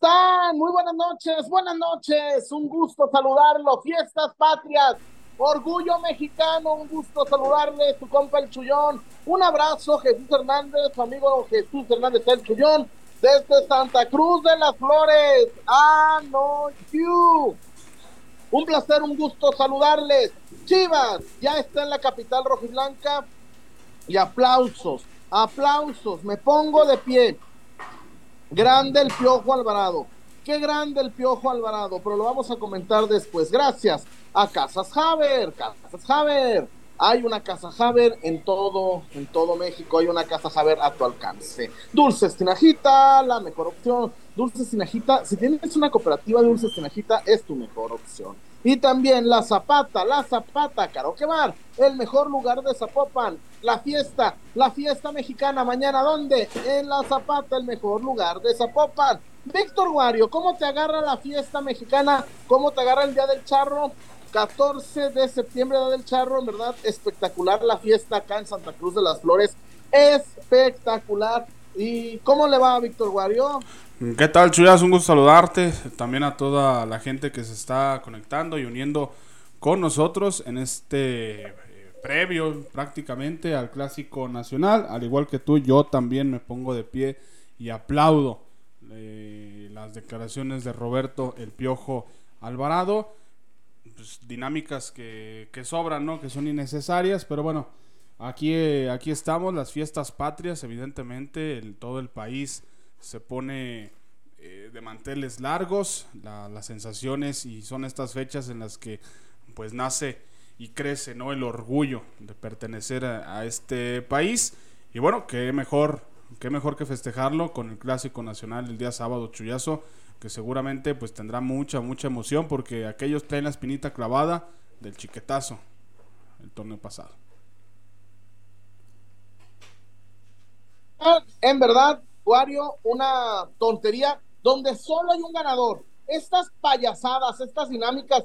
están? Muy buenas noches, buenas noches. Un gusto saludarlo. Fiestas patrias, orgullo mexicano. Un gusto saludarle, su compa el Chullón. Un abrazo, Jesús Hernández, su amigo Jesús Hernández el Chullón, desde Santa Cruz de las Flores. Ah, no, you. Un placer, un gusto saludarles. Chivas ya está en la capital rojiblanca y aplausos, aplausos. Me pongo de pie Grande el Piojo Alvarado. Qué grande el Piojo Alvarado, pero lo vamos a comentar después. Gracias a Casas Haber, Casas Haber. Hay una casa Haber en todo, en todo México, hay una casa Haber a tu alcance. Dulces Tinajita, la mejor opción. Dulces Tinajita, si tienes una cooperativa de Dulces Tinajita, es tu mejor opción. Y también La Zapata, La Zapata, Karaoke Bar, el mejor lugar de Zapopan. La fiesta, la fiesta mexicana, mañana, ¿dónde? En La Zapata, el mejor lugar de Zapopan. Víctor Wario, ¿cómo te agarra la fiesta mexicana? ¿Cómo te agarra el Día del Charro? 14 de septiembre, Día del Charro, en verdad, espectacular la fiesta acá en Santa Cruz de las Flores. Espectacular. ¿Y cómo le va a Víctor Wario? ¿Qué tal, Chuyas? Un gusto saludarte. También a toda la gente que se está conectando y uniendo con nosotros en este eh, previo prácticamente al Clásico Nacional. Al igual que tú, yo también me pongo de pie y aplaudo eh, las declaraciones de Roberto El Piojo Alvarado. Pues, dinámicas que, que, sobran, ¿no? Que son innecesarias, pero bueno, aquí, aquí estamos, las fiestas patrias, evidentemente, el, todo el país se pone eh, de manteles largos, las sensaciones y son estas fechas en las que pues nace y crece no el orgullo de pertenecer a, este país. Y bueno qué mejor qué mejor que festejarlo con el clásico nacional el día sábado chullazo que seguramente pues tendrá mucha mucha emoción porque aquellos traen la espinita clavada del chiquetazo el torneo pasado en verdad una tontería donde solo hay un ganador. Estas payasadas, estas dinámicas,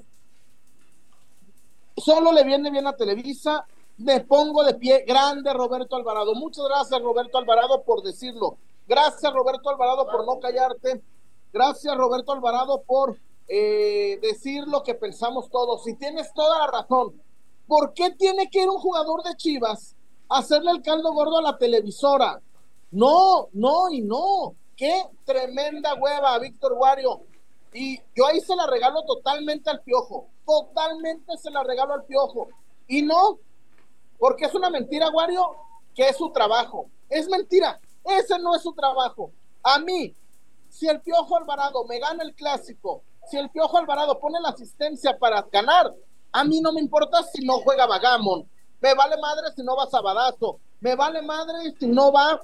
solo le viene bien a Televisa. Me pongo de pie, grande Roberto Alvarado. Muchas gracias Roberto Alvarado por decirlo. Gracias Roberto Alvarado por no callarte. Gracias Roberto Alvarado por eh, decir lo que pensamos todos. Y tienes toda la razón. ¿Por qué tiene que ir un jugador de Chivas a hacerle el caldo gordo a la televisora? No, no y no. Qué tremenda hueva, Víctor Wario. Y yo ahí se la regalo totalmente al piojo. Totalmente se la regalo al piojo. Y no, porque es una mentira, Wario, que es su trabajo. Es mentira. Ese no es su trabajo. A mí, si el piojo Alvarado me gana el clásico, si el piojo Alvarado pone la asistencia para ganar, a mí no me importa si no juega Vagamon. Me vale madre si no va Sabadazo. Me vale madre si no va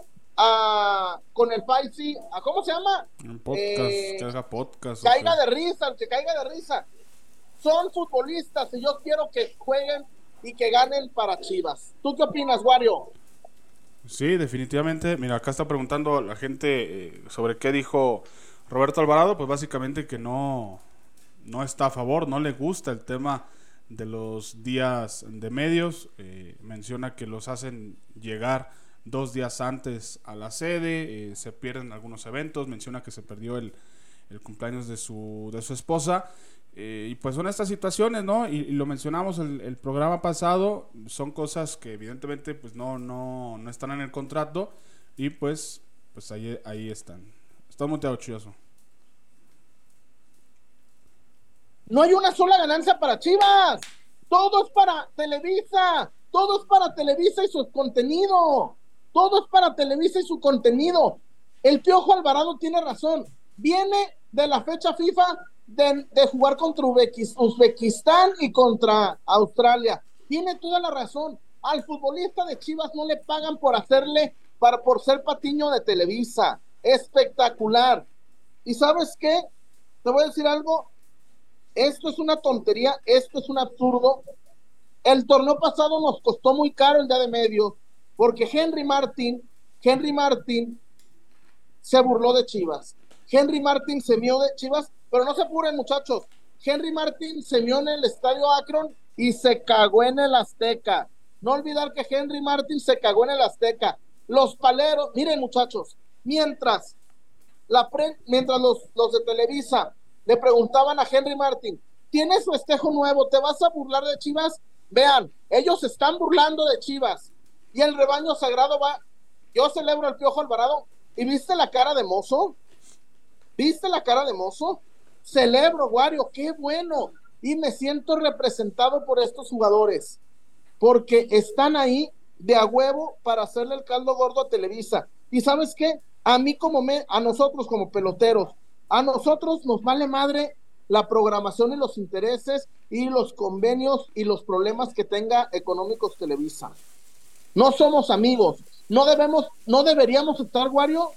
con el Faisy, a ¿cómo se llama? podcast, eh, que haga podcast. Caiga de risa, que caiga de risa. Son futbolistas y yo quiero que jueguen y que ganen para Chivas. ¿Tú qué opinas, Wario? Sí, definitivamente. Mira, acá está preguntando la gente eh, sobre qué dijo Roberto Alvarado. Pues básicamente que no, no está a favor, no le gusta el tema de los días de medios. Eh, menciona que los hacen llegar dos días antes a la sede, eh, se pierden algunos eventos, menciona que se perdió el, cumpleaños de su, de su esposa. Eh, y pues son estas situaciones, ¿no? Y, lo mencionamos el, el, programa pasado, son cosas que evidentemente pues no, no, no están en el contrato y pues, pues ahí, ahí están. Está muy chioso. No hay una sola ganancia para Chivas. Todo es para Televisa. Todo es para Televisa y su contenido. Todo es para Televisa y su contenido. El Piojo Alvarado tiene razón. Viene de la fecha FIFA de, jugar contra Uzbekistán y contra Australia. Tiene toda la razón. Al futbolista de Chivas no le pagan por hacerle, para, por ser patiño de Televisa. Espectacular. ¿Y sabes qué? Te voy a decir algo. Esto es una tontería, esto es un absurdo. El torneo pasado nos costó muy caro el día de medios porque Henry Martin, Henry Martin se burló de Chivas. Henry Martin se mió de Chivas, pero no se apuren muchachos. Henry Martin se mió en el estadio Akron y se cagó en el Azteca. No olvidar que Henry Martin se cagó en el Azteca. Los paleros, miren muchachos, mientras la mientras los, los de Televisa le preguntaban a Henry Martin, ¿tienes festejo nuevo? ¿Te vas a burlar de Chivas? Vean, ellos están burlando de Chivas y el rebaño sagrado va. Yo celebro el Piojo Alvarado y viste la cara de mozo. ¿Viste la cara de mozo? Celebro, Wario, qué bueno. Y me siento representado por estos jugadores porque están ahí de a huevo para hacerle el caldo gordo a Televisa. ¿Y sabes qué? A mí como me, a nosotros como peloteros, a nosotros nos vale madre la programación y los intereses y los convenios y los problemas que tenga económicos Televisa. No somos amigos. No debemos, no deberíamos estar, Wario,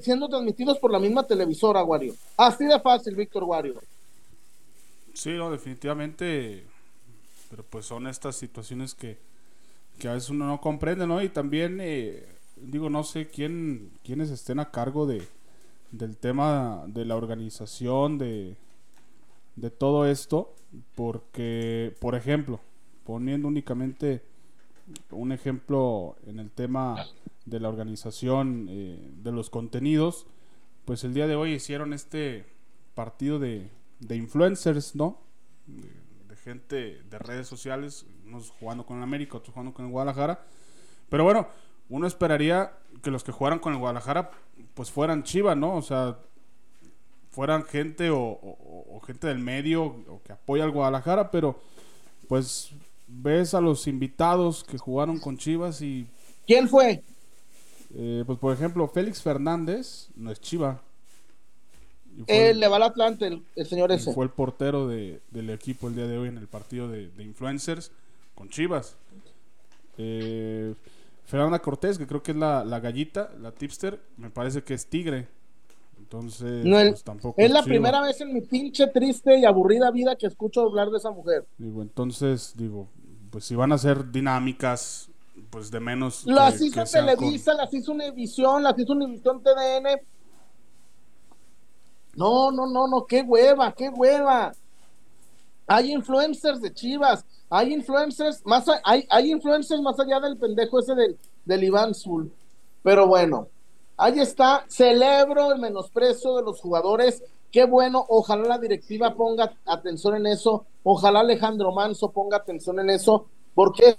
siendo transmitidos por la misma televisora, Wario. Así de fácil, Víctor Wario. Sí, no, definitivamente. Pero pues son estas situaciones que, que a veces uno no comprende, ¿no? Y también, eh, digo, no sé quién, quiénes estén a cargo de, del tema de la organización, de, de todo esto, porque, por ejemplo, poniendo únicamente un ejemplo en el tema de la organización eh, de los contenidos, pues el día de hoy hicieron este partido de, de influencers, ¿no? De, gente de redes sociales, unos jugando con el América, otros jugando con el Guadalajara. Pero bueno, uno esperaría que los que jugaran con el Guadalajara, pues fueran Chivas, ¿no? O sea, fueran gente o, gente del medio o que apoya al Guadalajara, pero pues ves a los invitados que jugaron con Chivas y... ¿Quién fue? Eh, pues por ejemplo, Félix Fernández no es Chiva. Él le va al Atlante, el, señor ese. Fue el portero de, del equipo el día de hoy en el partido de, influencers con Chivas. Eh, Fernanda Cortés, que creo que es la, la, gallita, la tipster, me parece que es tigre. Entonces, pues, tampoco. Es la primera vez en mi pinche triste y aburrida vida que escucho hablar de esa mujer. Digo, entonces, digo, pues si van a ser dinámicas, pues de menos. Las hizo Televisa, las hizo Univisión, las hizo Univisión TDN. No, no, no, no, qué hueva, qué hueva. Hay influencers de Chivas, hay influencers, más hay, hay influencers más allá del pendejo ese del, del Iván Zul. Pero bueno, ahí está, celebro el menosprecio de los jugadores. Qué bueno, ojalá la directiva ponga atención en eso, ojalá Alejandro Manso ponga atención en eso, porque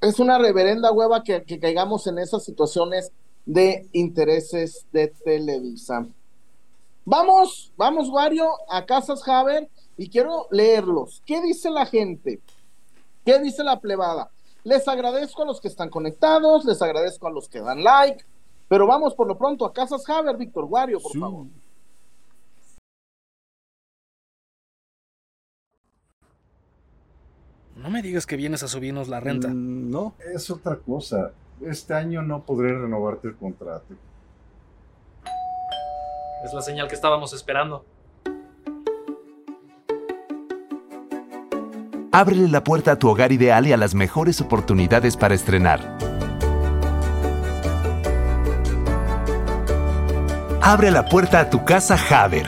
es una reverenda hueva que, caigamos en esas situaciones de intereses de Televisa. Vamos, vamos, Wario, a Casas Haber y quiero leerlos. ¿Qué dice la gente? ¿Qué dice la plebada? Les agradezco a los que están conectados, les agradezco a los que dan like, pero vamos por lo pronto a Casas Haber, Víctor Wario, por favor. No me digas que vienes a subirnos la renta. Mm, no, es otra cosa. Este año no podré renovarte el contrato. Es la señal que estábamos esperando. Ábrele la puerta a tu hogar ideal y a las mejores oportunidades para estrenar. Abre la puerta a tu casa Haber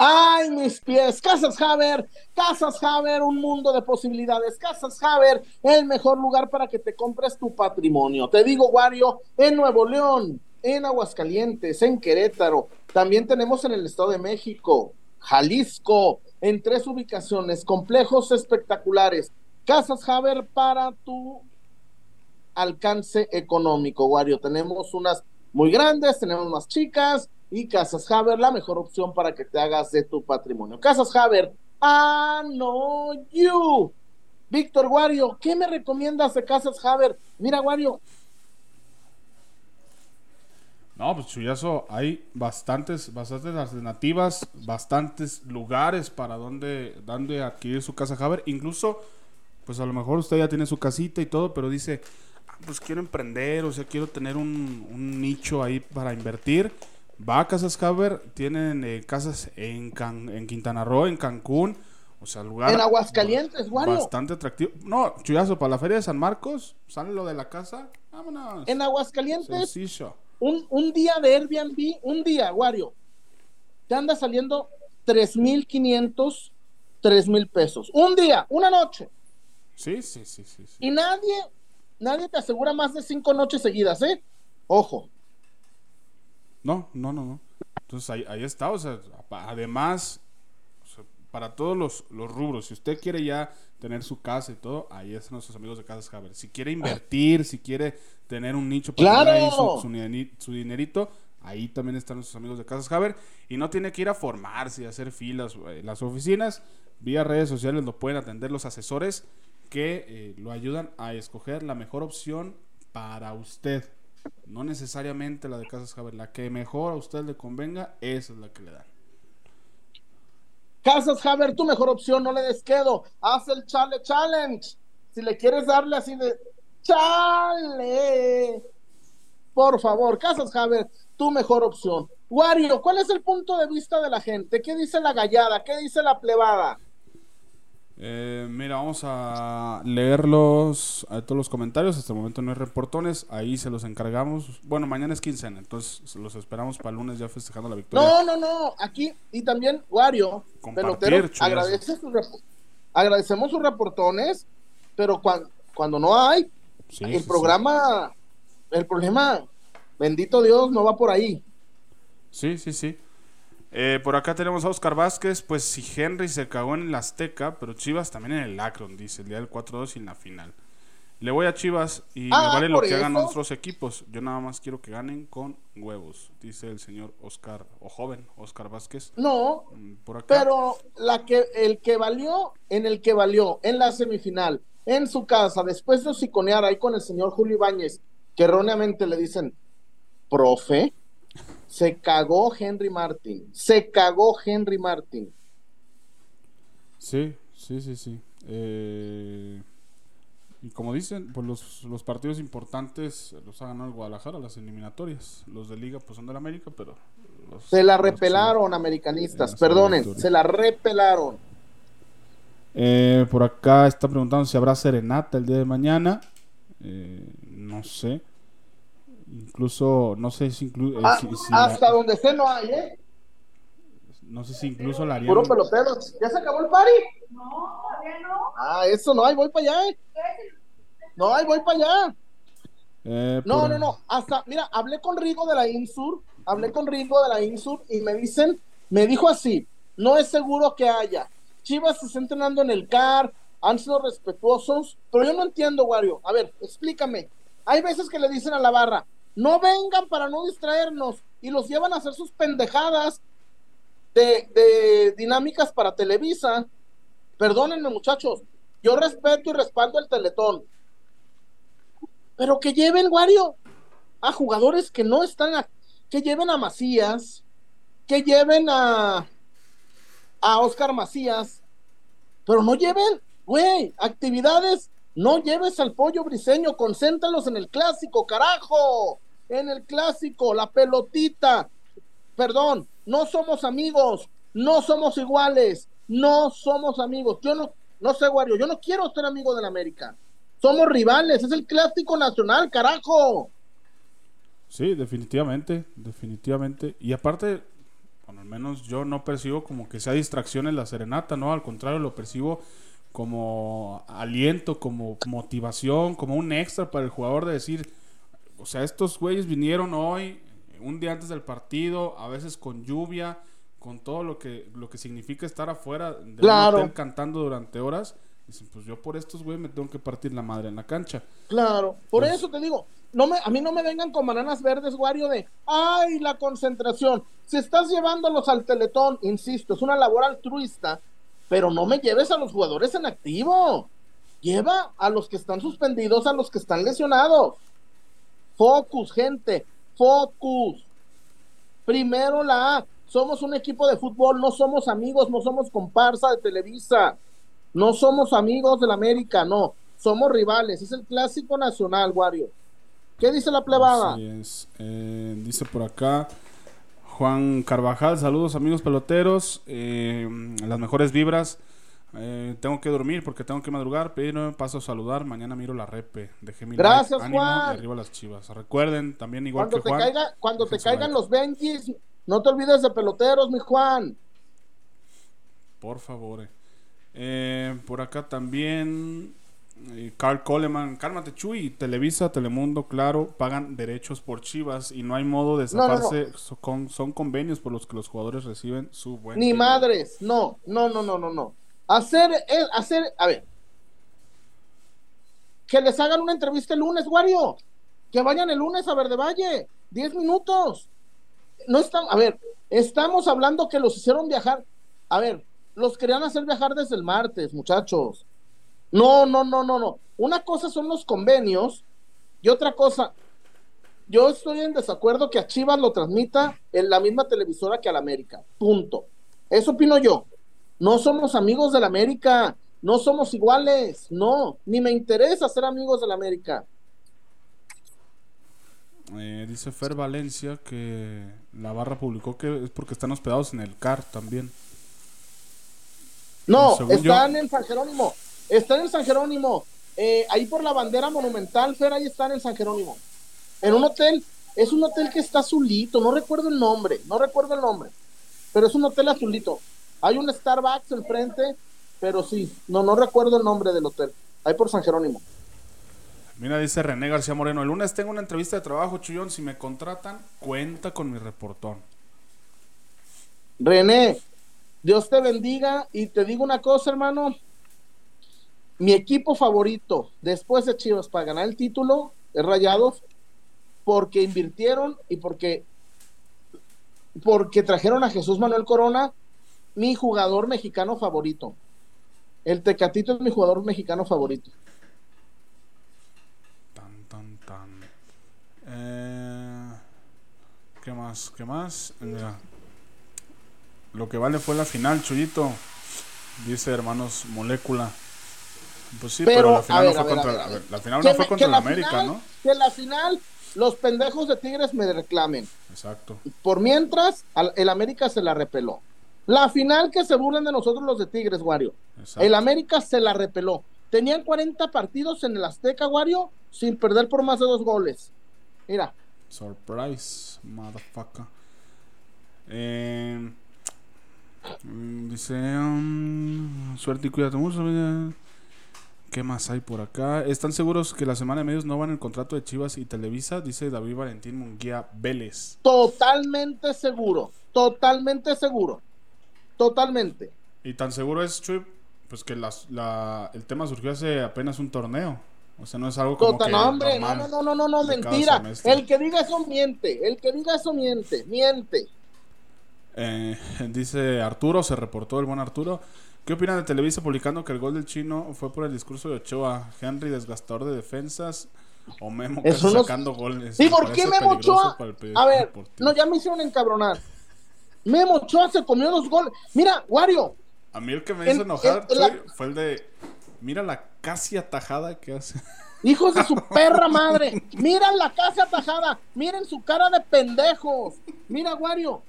¡Ay, mis pies! Casas Haber, Casas Haber, un mundo de posibilidades. Casas Haber, el mejor lugar para que te compres tu patrimonio. Te digo, Wario, en Nuevo León, en Aguascalientes, en Querétaro. También tenemos en el Estado de México, Jalisco, en tres ubicaciones, complejos espectaculares. Casas Haber para tu alcance económico, Wario. Tenemos unas muy grandes, tenemos más chicas y Casas Haber, la mejor opción para que te hagas de tu patrimonio. Casas Haber, ah, no, you. Víctor Wario, ¿qué me recomiendas de Casas Haber? Mira, Wario. No, pues Chuyazo, hay bastantes, bastantes alternativas, bastantes lugares para donde, donde adquirir su casa Haber. Incluso, pues a lo mejor usted ya tiene su casita y todo, pero dice, ah, pues quiero emprender, o sea, quiero tener un, un nicho ahí para invertir Va a Casas Haber, tienen eh, casas en, en Quintana Roo, en Cancún, o sea, lugar. En Aguascalientes. Bastante atractivo. No, chuyazo, para la Feria de San Marcos, sale lo de la casa, vámonos. En Aguascalientes. Un, un día de Airbnb, un día, Wario, te anda saliendo 3,500, 3,000 pesos. Un día, una noche. Sí, sí, sí, sí. sí. Y nadie, nadie te asegura más de cinco noches seguidas, ¿eh? Ojo. No, no, no, no. Entonces ahí, ahí está, o sea, además, para todos los, los rubros, si usted quiere ya tener su casa y todo, ahí están nuestros amigos de Casas Haber. Si quiere invertir, si quiere tener un nicho para ¡Claro! ahí su, su su dinerito, ahí también están nuestros amigos de Casas Haber. Y no tiene que ir a formarse y hacer filas en las oficinas, vía redes sociales lo pueden atender los asesores que eh, lo ayudan a escoger la mejor opción para usted. No necesariamente la de Casas Haber, la que mejor a usted le convenga, esa es la que le dan. Casas Haber, tu mejor opción, no le des quedo. Haz el Chale Challenge. Si le quieres darle así de Chale, por favor, Casas Haber, tu mejor opción. Wario, ¿cuál es el punto de vista de la gente? ¿Qué dice la gallada? ¿Qué dice la plebada? Eh, mira, vamos a leerlos a todos los comentarios. Hasta el momento no hay reportones. Ahí se los encargamos. Bueno, mañana es quincena, entonces los esperamos para el lunes ya festejando la victoria. No, no, no. Aquí, y también, Wario, pelotero, agradece sus agradecemos sus reportones, pero cuan- cuando no hay, Sí, el sí, sí. programa, el problema, bendito Dios, no va por ahí. Sí, sí, sí. Eh, por acá tenemos a Oscar Vázquez. Pues si Henry se cagó en el Azteca, pero Chivas también en el Akron, dice, el día del 4-2 y en la final. Le voy a Chivas y Ah, me vale lo que hagan nuestros equipos. Yo nada más quiero que ganen con huevos, dice el señor Oscar, o joven Oscar Vázquez. No, Mm, Por acá. pero la que, el que valió, en el que valió, en la semifinal, en su casa, después de siconear ahí con el señor Julio Ibáñez, que erróneamente le dicen, profe, se cagó Henry Martin, se cagó Henry Martin. Sí, sí, sí, sí. Eh, y como dicen, pues los, los partidos importantes los ha ganado el Guadalajara, las eliminatorias. Los de Liga pues son del América, pero... los- Se la repelaron, americanistas, perdonen, se la repelaron. Eh, por acá está preguntando si habrá serenata el día de mañana. Eh, no sé. Incluso, no sé si, inclu- eh, Ah, si- si la- hasta donde sé no hay, ¿eh? no sé si incluso la harían. Puro pelotero. ¿Ya se acabó el party? No, todavía no. Ah, eso no hay, voy para allá. ¿eh? No hay, voy para allá. Eh, No, por- no, no. Hasta, mira, hablé con Rigo de la Insur, hablé con Rigo de la Insur y me dicen, me dijo así, no es seguro que haya. Chivas se está entrenando en el CAR, han sido respetuosos, pero yo no entiendo, Wario. A ver, explícame. Hay veces que le dicen a la barra, no vengan para no distraernos y los llevan a hacer sus pendejadas de, dinámicas para Televisa. Perdónenme, muchachos. Yo respeto y respaldo el Teletón. Pero que lleven, Wario, a jugadores que no están, que lleven a Macías, que lleven a, a Oscar Macías, pero no lleven, güey, actividades, no lleves al pollo briseño, concéntralos en el clásico, carajo, en el clásico, la pelotita, perdón, no somos amigos, no somos iguales, no somos amigos, yo no, no sé, Wario, yo no quiero ser amigo del América, somos rivales, es el clásico nacional, carajo. Sí, definitivamente, definitivamente. Y aparte, bueno, al menos yo no percibo como que sea distracción en la serenata, ¿no? Al contrario, lo percibo como aliento, como motivación, como un extra para el jugador de decir, o sea, estos güeyes vinieron hoy, un día antes del partido, a veces con lluvia, con todo lo que, lo que significa estar afuera de Claro. un hotel cantando durante horas. Dicen, pues yo por estos güeyes me tengo que partir la madre en la cancha. Claro, por Pues- eso te digo, no me, a mí no me vengan con bananas verdes, Wario, de, ay, la concentración. Si estás llevándolos al teletón, insisto, es una labor altruista, pero no me lleves a los jugadores en activo. Lleva a los que están suspendidos, a los que están lesionados. Focus, gente, focus. Primero la A. Somos un equipo de fútbol, no somos amigos, no somos comparsa de Televisa. No somos amigos del América, no. Somos rivales. Es el clásico nacional, Wario. ¿Qué dice la plebada? Así es. Eh, dice por acá Juan Carvajal, saludos amigos peloteros, eh, las mejores vibras. Eh, tengo que dormir porque tengo que madrugar, pero paso a saludar. Mañana miro la repe. Dejé mi Gracias, like, ánimo Juan. arriba las chivas. Recuerden, también igual Cuando que te, Juan. caiga, cuando te caigan like, los Benjis, no te olvides de peloteros, mi Juan. Por favor. eh. Eh, por acá también Y Carl Coleman, cálmate Chuy, Televisa, Telemundo, claro, pagan derechos por Chivas y no hay modo de No, no, no. zafarse, son convenios por los que los jugadores reciben su buen Ni dinero. madres, no, no, no, no, no, no. Hacer, eh, hacer, a ver, que les hagan una entrevista el lunes, Wario. Que vayan el lunes a Verde Valle, 10 minutos. No están, a ver, estamos hablando que los hicieron viajar. A ver, los querían hacer viajar desde el martes, muchachos. No, no, no, no, no. Una cosa son los convenios y otra cosa, yo estoy en desacuerdo que a Chivas lo transmita en la misma televisora que a la América. Punto. Eso opino yo. No somos amigos de la América. No somos iguales. No. Ni me interesa ser amigos de la América. Eh, dice Fer Valencia que la barra publicó que es porque están hospedados en el CAR también. No, Según están yo- en San Jerónimo. Están en San Jerónimo. Eh, ahí por la bandera monumental, Fer, ahí están en San Jerónimo. En un hotel. Es un hotel que está azulito. No recuerdo el nombre. No recuerdo el nombre. Pero es un hotel azulito. Hay un Starbucks enfrente. Pero sí. No, no recuerdo el nombre del hotel. Ahí por San Jerónimo. Mira, dice René García Moreno, el lunes tengo una entrevista de trabajo, Chuyón, si me contratan, cuenta con mi reportón. René, Dios te bendiga y te digo una cosa, hermano. Mi equipo favorito después de Chivas para ganar el título es Rayados porque invirtieron y porque porque trajeron a Jesús Manuel Corona, mi jugador mexicano favorito. El Tecatito es mi jugador mexicano favorito. Tan, tan, tan. Eh, ¿Qué más? ¿Qué más? Mira. Lo que vale fue la final, Chuyito. Dice hermanos Molécula. Pues sí, pero, Pero, la final ver, no fue ver, contra ver, la final no fue contra la América, final- ¿no? Que la final los pendejos de Tigres me reclamen. Exacto. Por mientras, el América se la repeló. La final que se burlan de nosotros los de Tigres, Wario. exacto. El América se la repeló. Tenían 40 partidos en el Azteca, Wario, sin perder por más de dos goles. Mira, Surprise, motherfucker. Eh, dice, um, suerte y cuídate mucho. ¿Qué más hay por acá? ¿Están seguros que la semana de medios no van el contrato de Chivas y Televisa? Dice David Valentín Munguía Vélez. totalmente seguro. Totalmente seguro. Totalmente. Y tan seguro es, Chuy, pues que la, el tema surgió hace apenas un torneo. O sea, no es algo como Total, que no, hombre, no, no, no, no, no, mentira. El que diga eso miente. El que diga eso miente. Miente. Eh, dice Arturo, se reportó el buen Arturo. ¿Qué opinan de Televisa publicando que el gol del chino fue por el discurso de Ochoa? Henry, desgastador de defensas. O Memo no- sacando goles. ¿Y por qué Memo Ochoa? A ver, no, ya me hicieron encabronar. Memo Ochoa se comió dos goles. Mira, Wario, A mí el que me hizo enojar fue el de. Mira la casi atajada que hace. Hijos de su perra madre. Miren la casa atajada. Miren su cara de pendejos. Mira, Wario.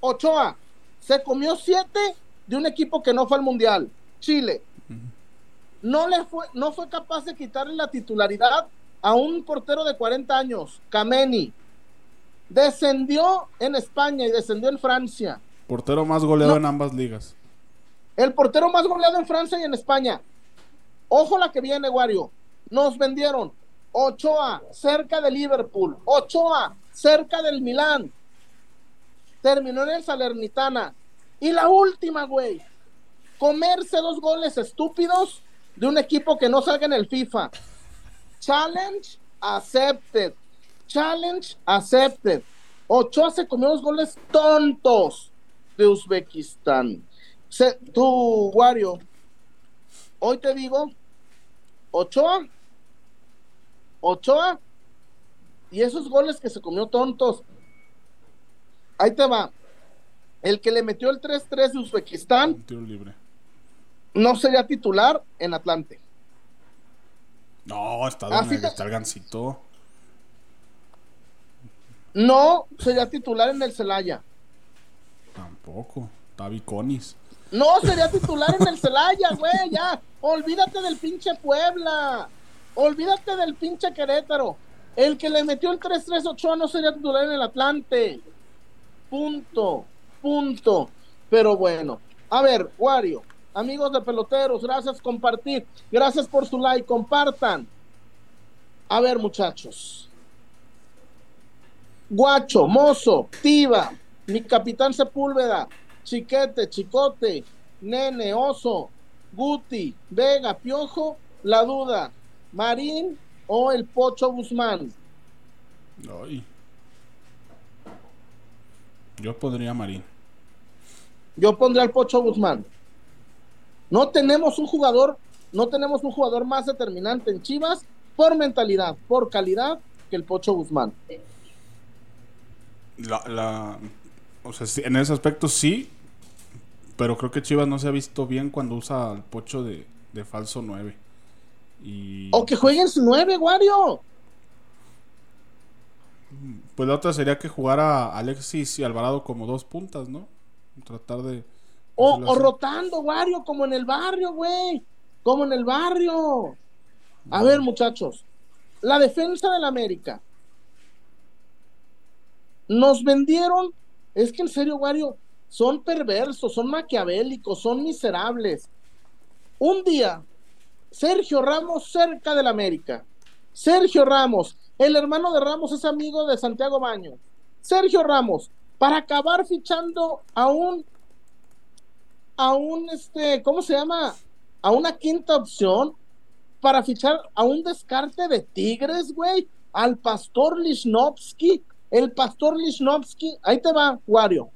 Ochoa se comió siete de un equipo que no fue al mundial. Chile. No le fue, no fue capaz de quitarle la titularidad a un portero de 40 años, Kameni. Descendió en España y descendió en Francia. Portero más goleado No. en ambas ligas. El portero más goleado en Francia y en España. Ojo la que viene, Wario. Nos vendieron Ochoa cerca de Liverpool. Ochoa cerca del Milán. Terminó en el Salernitana. Y la última, güey. Comerse dos goles estúpidos de un equipo que no salga en el FIFA. Challenge accepted. Challenge accepted. Ochoa se comió dos goles tontos de Uzbekistán. Se- tú, Wario, hoy te digo, Ochoa, Ochoa, y esos goles que se comió tontos. Ahí te va. El que le metió el 3-3 de Uzbekistán Un tiro libre. no sería titular en Atlante. No, está, donde te- está el gancito. No sería titular en el Celaya. Tampoco. Está Viconis. No sería titular en el Celaya, güey, ya. Olvídate del pinche Puebla. Olvídate del pinche Querétaro. El que le metió el 3-3 Ochoa no sería titular en el Atlante. Punto. Punto. Pero bueno. A ver, Wario. amigos de peloteros, gracias compartir, gracias por su like, compartan. A ver, muchachos. Guacho, Mozo, Tiva, mi capitán Sepúlveda, Chiquete, Chicote, Nene, Oso, Guti, Vega, Piojo, la duda, Marín o el Pocho Guzmán. Ay. Yo pondría a Marín. Yo pondría al Pocho Guzmán. No tenemos un jugador, no tenemos un jugador más determinante en Chivas por mentalidad, por calidad que el Pocho Guzmán. La, la, o sea, en ese aspecto sí, pero creo que Chivas no se ha visto bien cuando usa al Pocho de, de falso 9. Y, O que jueguen su nueve, Wario. Pues la otra sería que jugara Alexis y Alvarado como dos puntas, ¿no? Tratar de... O, o rotando, Wario, como en el barrio, güey. Como en el barrio. A ver, muchachos. La defensa del América. Nos vendieron. Es que en serio, Wario, son perversos, son maquiavélicos, son miserables. Un día, Sergio Ramos cerca del América. Sergio Ramos, el hermano de Ramos es amigo de Santiago Baño. Sergio Ramos, para acabar fichando a un a un este, ¿cómo se llama? A una quinta opción para fichar a un descarte de Tigres, güey, al pastor Lichnowsky. El pastor Lichnowsky, ahí te va, Wario.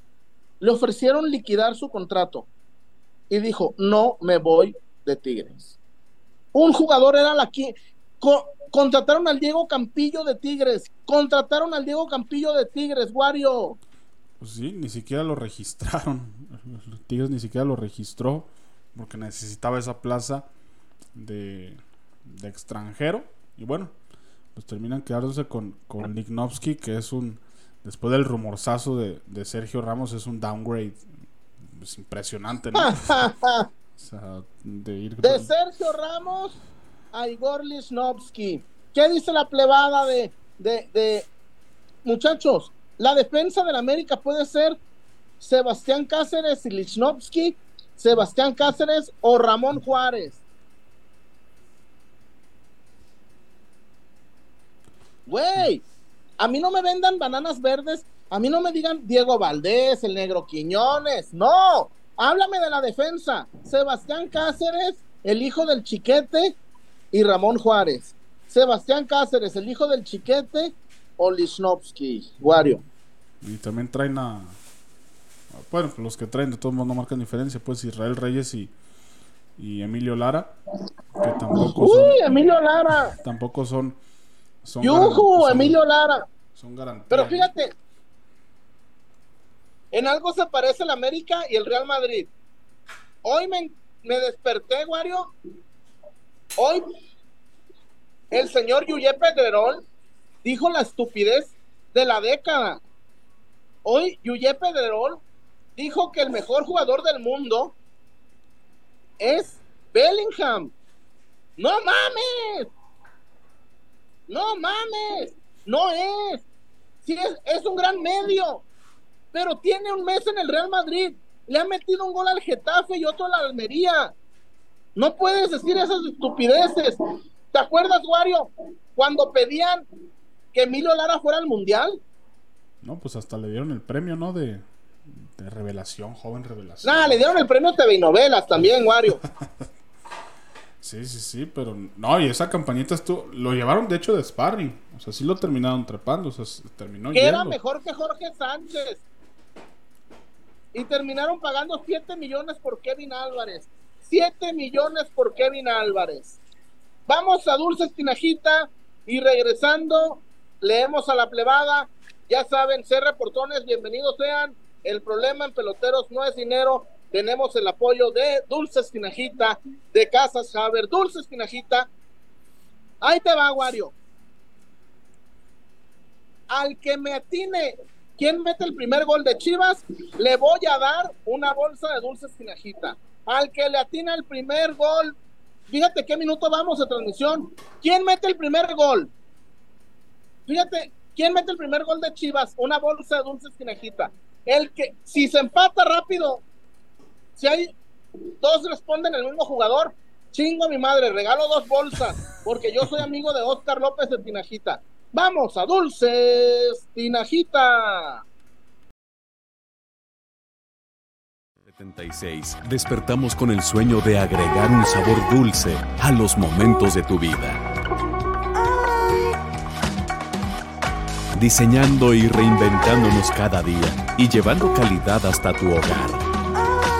Le ofrecieron liquidar su contrato y dijo, no me voy de Tigres. Un jugador era la que co- contrataron al Diego Campillo de Tigres, contrataron al Diego Campillo de Tigres, Wario. Pues sí, ni siquiera lo registraron. Tigres ni siquiera lo registró porque necesitaba esa plaza de, de extranjero. Y bueno, pues terminan quedándose con, con Lignovsky, que es un, después del rumorzazo de, de Sergio Ramos, es un downgrade. Es impresionante, ¿no? o sea, de ir... De Sergio Ramos a Igor Lichnowsky. ¿Qué dice la plebada de, de, de- muchachos? La defensa del América puede ser Sebastián Cáceres y Lichnowsky, Sebastián Cáceres o Ramón Juárez. Güey, a mí no me vendan bananas verdes, a mí no me digan Diego Valdés, el negro Quiñones, no, háblame de la defensa, Sebastián Cáceres, el hijo del chiquete, y Ramón Juárez. Sebastián Cáceres, el hijo del chiquete, o Lichnowsky, Wario. Y también traen a... Bueno, los que traen de todos modos no marcan diferencia. Pues Israel Reyes y, y Emilio Lara, que tampoco son... Uy, Emilio Lara. Tampoco son... son Emilio Lara. Son garantías. Pero fíjate, en algo se parece el América y el Real Madrid. Hoy me, me desperté, Wario. Hoy el señor Yuye Pedrerol dijo la estupidez de la década. Hoy Yuye Pedrerol dijo que el mejor jugador del mundo es Bellingham. No mames. No mames. No es. Sí, es, es un gran medio. Pero tiene un mes en el Real Madrid. Le ha metido un gol al Getafe y otro a la Almería. No puedes decir esas estupideces. ¿Te acuerdas, Wario? Cuando pedían que Emilio Lara fuera al Mundial. No, pues hasta le dieron el premio, ¿no? De, de revelación, joven revelación. Nada, le dieron el premio TV y novelas también, Wario. Sí, sí, sí, pero no, y esa campañita estuvo, lo llevaron de hecho de sparring, o sea, sí lo terminaron trepando, o sea, terminó que era mejor que Jorge Sánchez. Y terminaron pagando 7 millones por Kevin Álvarez. 7 millones por Kevin Álvarez. Vamos a Dulce Espinajita y regresando, leemos a la plebada. Ya saben, ser reportones, bienvenidos sean. El problema en peloteros no es dinero. Tenemos el apoyo de Dulce Espinajita, de Casas Haber. Dulce Espinajita. Ahí te va, Wario al que me atine quién mete el primer gol de Chivas, le voy a dar una bolsa de dulce espinajita. Al que le atina el primer gol, fíjate qué minuto vamos de transmisión. ¿Quién mete el primer gol? Fíjate, ¿quién mete el primer gol de Chivas? Una bolsa de dulce espinajita. El que, si se empata rápido, si hay Todos responden el mismo jugador. Chingo a mi madre, regalo dos bolsas, porque yo soy amigo de Oscar López de Tinajita. Vamos a Dulces, Tinajita. 76. Despertamos con el sueño de agregar un sabor dulce a los momentos de tu vida. Diseñando y reinventándonos cada día y llevando calidad hasta tu hogar.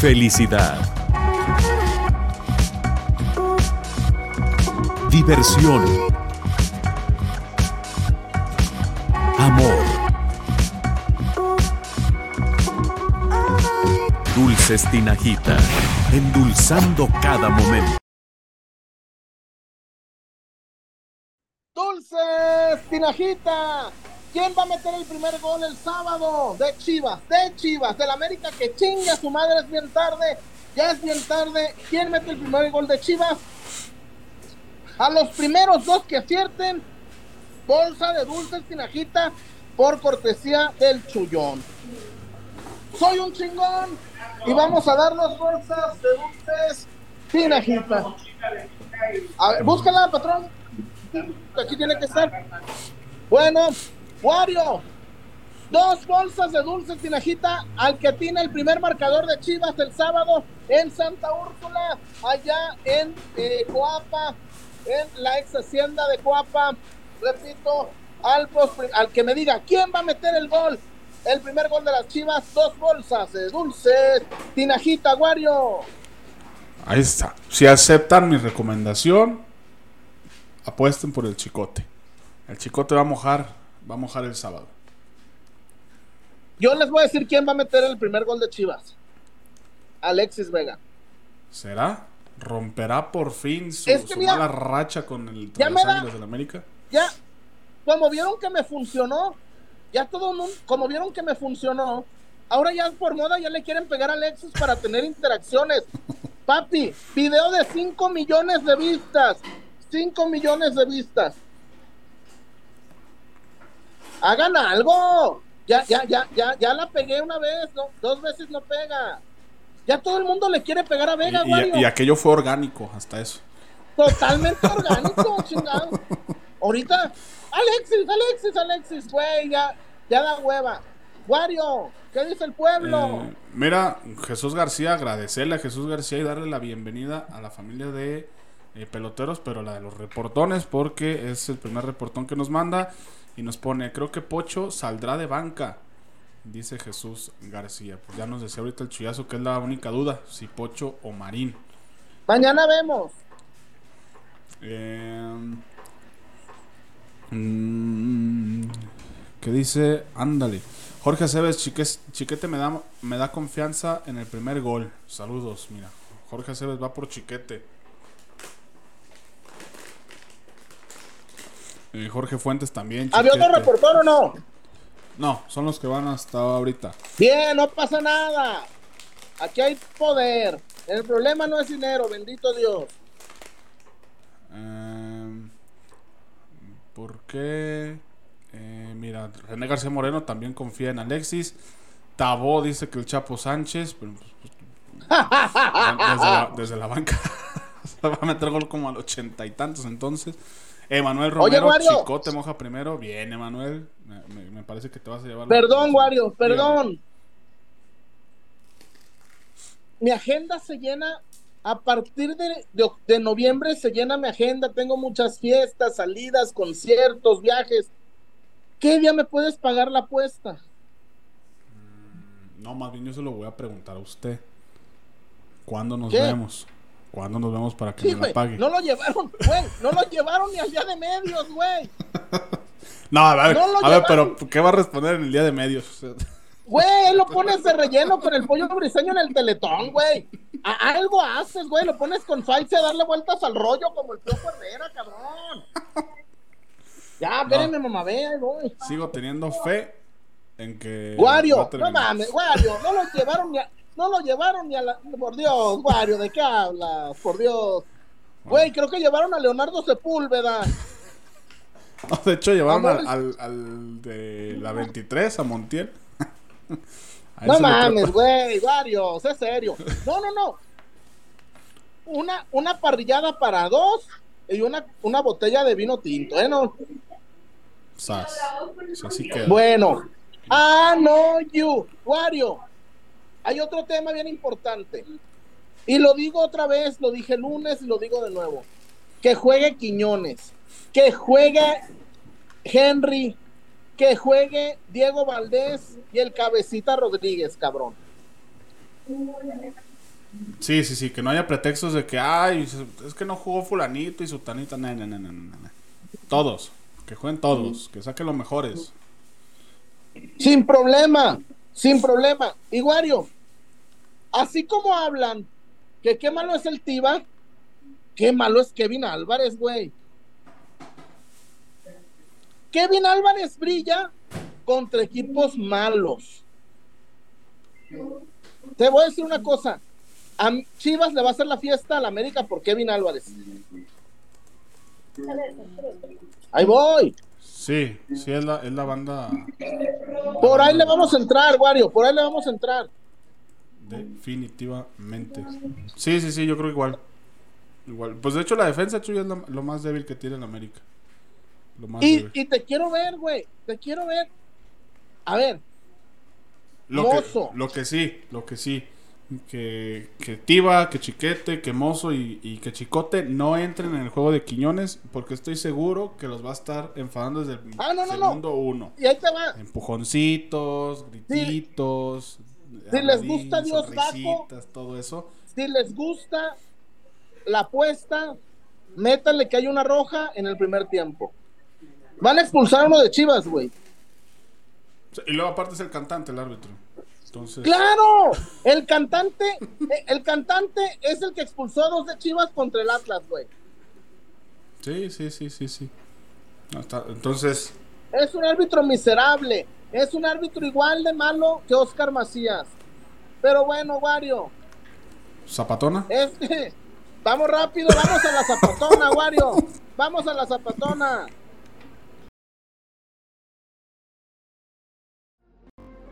Felicidad. Diversión. Amor. Dulces Tinajita, endulzando cada momento. Dulces Tinajita. ¿Quién va a meter el primer gol el sábado? De Chivas, de Chivas, del América que chinga su madre es bien tarde. Ya es bien tarde. ¿Quién mete el primer gol de Chivas? A los primeros dos que acierten, bolsa de dulces Tinajita por cortesía del Chullón. Soy un chingón y vamos a dar las bolsas de dulces Tinajita. A ver, búscala, patrón. Aquí tiene que estar. Bueno, Wario, dos bolsas de dulces Tinajita al que tiene el primer marcador de Chivas el sábado en Santa Úrsula, allá en eh, Coapa, en la ex hacienda de Coapa. Repito, al, al que me diga quién va a meter el gol el primer gol de las Chivas, dos bolsas de dulces, Tinajita, Wario. Ahí está. Si aceptan mi recomendación, apuesten por el chicote. El chicote va a mojar, va a mojar el sábado. Yo les voy a decir quién va a meter el primer gol de Chivas. Alexis Vega. ¿Será? ¿Romperá por fin su, Es que su mira, mala racha con el ya me da- Águilas del América? Ya, como vieron que me funcionó, ya todo el mundo, como vieron que me funcionó, ahora ya por moda ya le quieren pegar a Alexis para tener interacciones. Papi, video de 5 millones de vistas. 5 millones de vistas. Hagan algo. Ya, ya, ya, ya, ya la pegué una vez, no, dos veces no pega. Ya todo el mundo le quiere pegar a Vega, Y, Wario. y aquello fue orgánico, hasta eso. Totalmente orgánico, chingado. Ahorita, Alexis, Alexis, Alexis, güey, ya, ya da hueva. Wario, ¿qué dice el pueblo? Eh, mira, Jesús García, agradecerle a Jesús García y darle la bienvenida a la familia de eh, peloteros, pero la de los reportones, porque es el primer reportón que nos manda y nos pone, creo que Pocho saldrá de banca, dice Jesús García. Pues ya nos decía ahorita el chullazo que es la única duda, si Pocho o Marín. Mañana vemos. Eh, mm, ¿Qué dice? Ándale. Jorge Aceves, Chiques- Chiquete me da, me da confianza en el primer gol. Saludos, mira. Jorge Aceves va por Chiquete. Jorge Fuentes también. ¿Había otro reportero o no? No, son los que van hasta ahorita. Bien, no pasa nada. Aquí hay poder. El problema no es dinero, bendito Dios. Eh, ¿Por qué? Eh, mira, René García Moreno también confía en Alexis. Tabó dice que el Chapo Sánchez, pero pues, pues, desde, la, desde la banca se va a meter gol como al ochenta y tantos entonces. Emanuel Oye, Romero, Wario. Chicote moja primero. Bien, Emanuel. Me, me- me parece que te vas a llevar. Perdón, Wario, perdón. Mi agenda se llena A partir de, de, de noviembre se llena mi agenda, tengo muchas fiestas, salidas, conciertos, viajes. ¿Qué día me puedes pagar la apuesta? No, más bien yo se lo voy a preguntar a usted. ¿Cuándo nos ¿Qué? vemos? ¿Cuándo nos vemos para que Sí, me la pague? no lo llevaron, güey, no lo llevaron ni al día de medios, güey. No, a ver, No a ver, pero ¿qué va a responder en el día de medios? Güey, lo pones de relleno con el pollo briseño en el teletón, güey. A- algo haces, güey, lo pones con falsa a darle vueltas al rollo como el Piojo Herrera, cabrón. Ya, espérenme, mamá, ve, güey. sigo teniendo fe en que. Wario, no mames, Wario, no lo llevaron ni a, no lo llevaron ni a la, por Dios, Wario, ¿de qué hablas? Por Dios. Güey, creo que llevaron a Leonardo Sepúlveda. No, de hecho, llevaron al, al, al de la 23, a Montiel. A No mames, güey, Wario, sé serio. No, no, no. Una, una parrillada para dos y una, una botella de vino tinto, ¿eh? No. Sas. Sí, así queda. Bueno, ah, no, you, Wario. Hay otro tema bien importante. Y lo digo otra vez, lo dije el lunes y lo digo de nuevo. Que juegue Quiñones, que juegue Henry, que juegue Diego Valdés y el cabecita Rodríguez, cabrón. Sí, sí, sí, que no haya pretextos de que, ay, es que no jugó fulanito y sutanita. No, no, no, no, no, no. Todos, que jueguen todos, que saquen los mejores. Sin problema, sin problema. Y Wario, así como hablan que qué malo es el Tiva, qué malo es Kevin Álvarez, güey. Kevin Álvarez brilla contra equipos malos. Te voy a decir una cosa. A Chivas le va a hacer la fiesta a la América por Kevin Álvarez. Ahí voy. Sí, sí, es la, es la banda Por ahí le vamos a entrar, Wario. Por ahí le vamos a entrar. definitivamente. Sí, sí, sí, yo creo que igual. Igual. Pues de hecho la defensa Chuy es lo, lo más débil que tiene en América. Lo más Y, débil. y te quiero ver, güey. Te quiero ver. A ver, Lo que, lo que sí, lo que sí. Que, que Tiva, que Chiquete, que Mozo y, y que Chicote no entren en el juego de Quiñones porque estoy seguro que los va a estar enfadando desde el Ah, no, no, no. segundo uno. y ahí te va. Empujoncitos, grititos. Si les gusta Dios Paco. sonrisitas, todo eso. Si les gusta la apuesta, métanle que hay una roja en el primer tiempo. Van a expulsar uno de Chivas, güey. Y luego aparte es el cantante, el árbitro. Entonces, ¡Claro! El cantante, eh, el cantante es el que expulsó a dos de Chivas contra el Atlas, güey. sí, sí, sí, sí, sí. Está- entonces, Es un árbitro miserable. Es un árbitro igual de malo que Oscar Macías. Pero bueno, Wario, Zapatona. Este, vamos rápido, vamos a la zapatona, Wario. Vamos a la zapatona.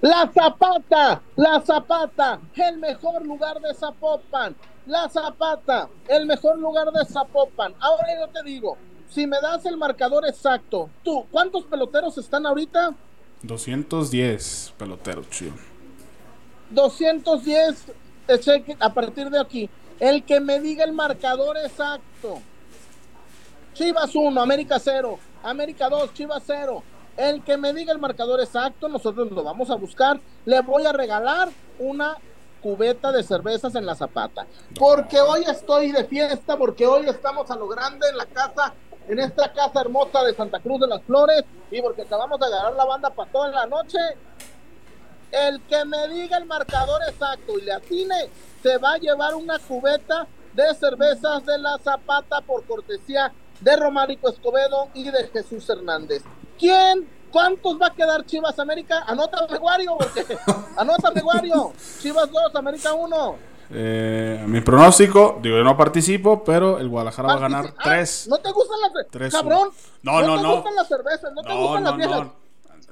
La Zapata, la Zapata, el mejor lugar de Zapopan. La Zapata, el mejor lugar de Zapopan. Ahora yo te digo, si me das el marcador exacto, tú, ¿cuántos peloteros están ahorita? 210 peloteros, chido. 210 te cheque a partir de aquí. El que me diga el marcador exacto. Chivas 1, América 0. América 2, Chivas 0. El que me diga el marcador exacto, nosotros lo vamos a buscar. Le voy a regalar una cubeta de cervezas en la zapata. Porque hoy estoy de fiesta, porque hoy estamos a lo grande en la casa, en esta casa hermosa de Santa Cruz de las Flores, y porque acabamos de agarrar la banda para toda la noche. El que me diga el marcador exacto y le atine, se va a llevar una cubeta de cervezas de la Zapata por cortesía de Romárico Escobedo y de Jesús Hernández. ¿Quién? ¿Cuántos va a quedar Chivas América? Anótame, Guario, porque anótame, Guario. Chivas 2, América 1. Eh, mi pronóstico, digo, yo no participo, pero el Guadalajara va a ganar Ah, 3. ¿No te gustan las Tres, Cabrón. No, no, te no. gustan las cervezas, no te No, gustan no, las viejas. no.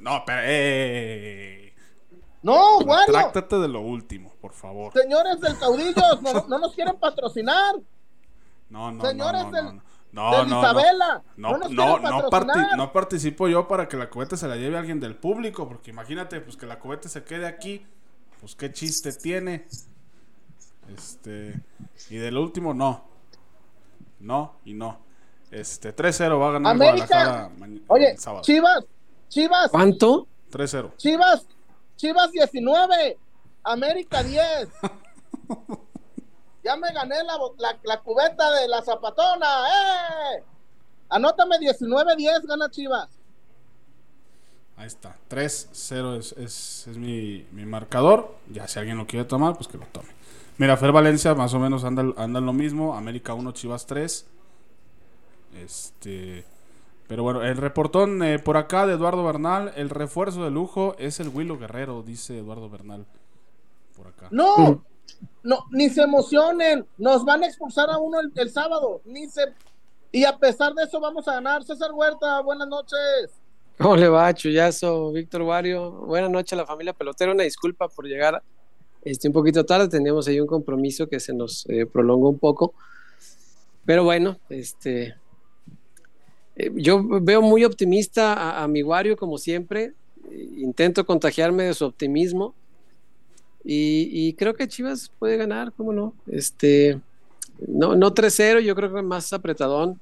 No, pero, eh, No, Guario. Retráctate de lo último, por favor. Señores del caudillos, no, no nos quieren patrocinar. No, no, Señores no, no, del- no. No, de no, Isabela, No, no no, no, parti- no participo yo para que la cubeta se la lleve alguien del público, porque imagínate, pues que la cubeta se quede aquí, pues qué chiste tiene. Este, y del último, no. No y no. Este, 3-0 va a ganar América. Oye, el sábado. Chivas, Chivas, ¿Cuánto? 3-0. Chivas, Chivas 19, América 10. Ya me gané la, la, la cubeta de la zapatona, ¡eh! Anótame 19-10, gana Chivas. Ahí está. 3-0 es, es, es mi, mi marcador. Ya si alguien lo quiere tomar, pues que lo tome. Mira, Fer Valencia más o menos anda, anda en lo mismo. América 1, Chivas 3. Este. Pero bueno, el reportón eh, por acá de Eduardo Bernal. El refuerzo de lujo es el Willo Guerrero, dice Eduardo Bernal. Por acá. No, no, ni se emocionen. Nos van a expulsar a uno el, sábado. Ni se. Y a pesar de eso, vamos a ganar. César Huerta, buenas noches. ¿Cómo le va, Chuyazo? Víctor Wario. Buenas noches a la familia pelotera. Una disculpa por llegar este, un poquito tarde. Teníamos ahí un compromiso que se nos eh, prolongó un poco. Pero bueno, este, eh, yo veo muy optimista a, mi Wario, como siempre. Intento contagiarme de su optimismo. Y, y creo que Chivas puede ganar, ¿cómo no? Este, no, no 3-0, yo creo que más apretadón.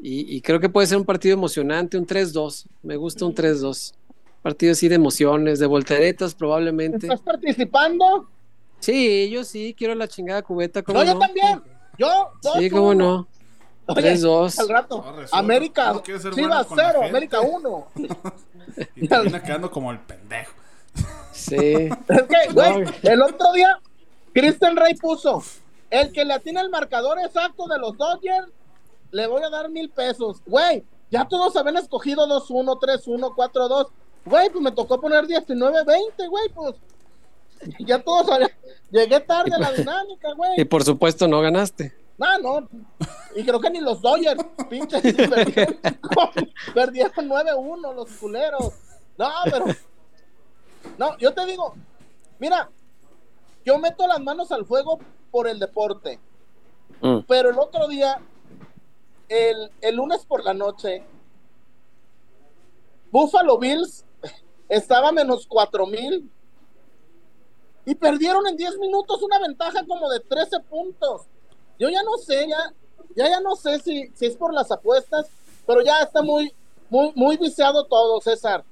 Y, y creo que puede ser un partido emocionante, un 3-2. Me gusta un 3-2. Partido así de emociones, de volteretas probablemente. ¿Estás participando? Sí, yo sí, quiero la chingada cubeta. ¿cómo No, yo no? también. Yo, Sí, 2-1. cómo no. Oye, 3-2. Al rato. América, No ser Chivas bueno con la 0, gente. América 1. Y termina quedando como el pendejo. Sí. Es que, güey, No. el otro día, Christian Rey puso: el que le atine el marcador exacto de los Dodgers, le voy a dar mil pesos. Güey, ya todos habían escogido 2-1, 3-1, 4-2. Güey, pues me tocó poner 19-20, güey, pues. Ya todos habían. Llegué tarde a la dinámica, Y güey. por supuesto no ganaste. No, no. Y creo que ni los Dodgers, pinches, perdieron, perdieron 9-1 los culeros. No, pero. No, yo te digo, mira, yo meto las manos al fuego por el deporte. Mm. Pero el otro día, el, el lunes por la noche, Buffalo Bills estaba a menos 4 mil y perdieron en 10 minutos una ventaja como de 13 puntos. Yo ya no sé, ya, ya, ya no sé si, si es por las apuestas, pero ya está muy, muy, muy viciado todo, César.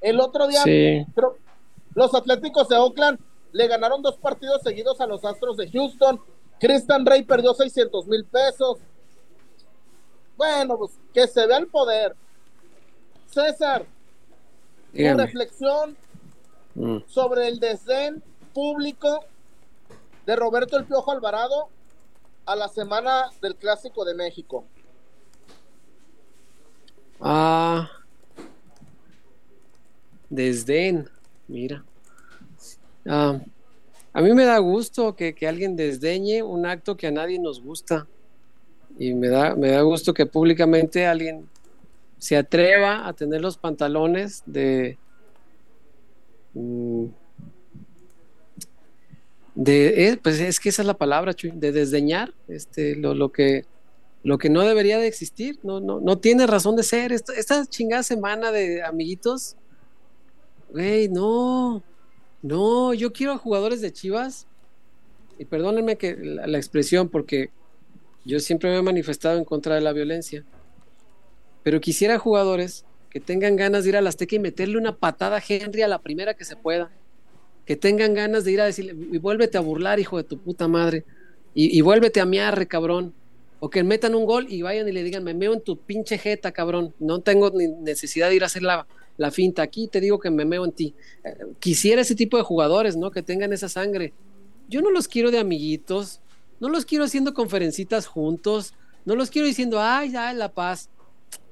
El otro día, Sí. creo- los Atléticos de Oakland le ganaron dos partidos seguidos a los Astros de Houston. Christian Rey perdió 600 mil pesos. Bueno, pues que se vea el poder. César, tu reflexión Mm. sobre el desdén público de Roberto El Piojo Alvarado a la semana del Clásico de México. Ah. Desdén, mira. Ah, a mí me da gusto que, que alguien desdeñe un acto que a nadie nos gusta. Y me da, me da gusto que públicamente alguien se atreva a tener los pantalones de. mm, de eh, pues es que esa es la palabra, de desdeñar este, lo, lo que lo que no debería de existir, no, no, no tiene razón de ser. Esta, esta chingada semana de amiguitos, güey, no, no, yo quiero a jugadores de Chivas, y perdónenme que la, expresión, porque yo siempre me he manifestado en contra de la violencia, pero quisiera jugadores que tengan ganas de ir al Azteca y meterle una patada a Henry a la primera que se pueda, que tengan ganas de ir a decirle, y vuélvete a burlar, hijo de tu puta madre, y, y vuélvete a miarre, cabrón. O que metan un gol y vayan y le digan, me meo en tu pinche jeta, cabrón. No tengo ni necesidad de ir a hacer la, la finta. Aquí te digo que me meo en ti. Eh, Quisiera ese tipo de jugadores, ¿no? Que tengan esa sangre. Yo no los quiero de amiguitos, no los quiero haciendo conferencitas juntos, no los quiero diciendo, ay, ya, la paz.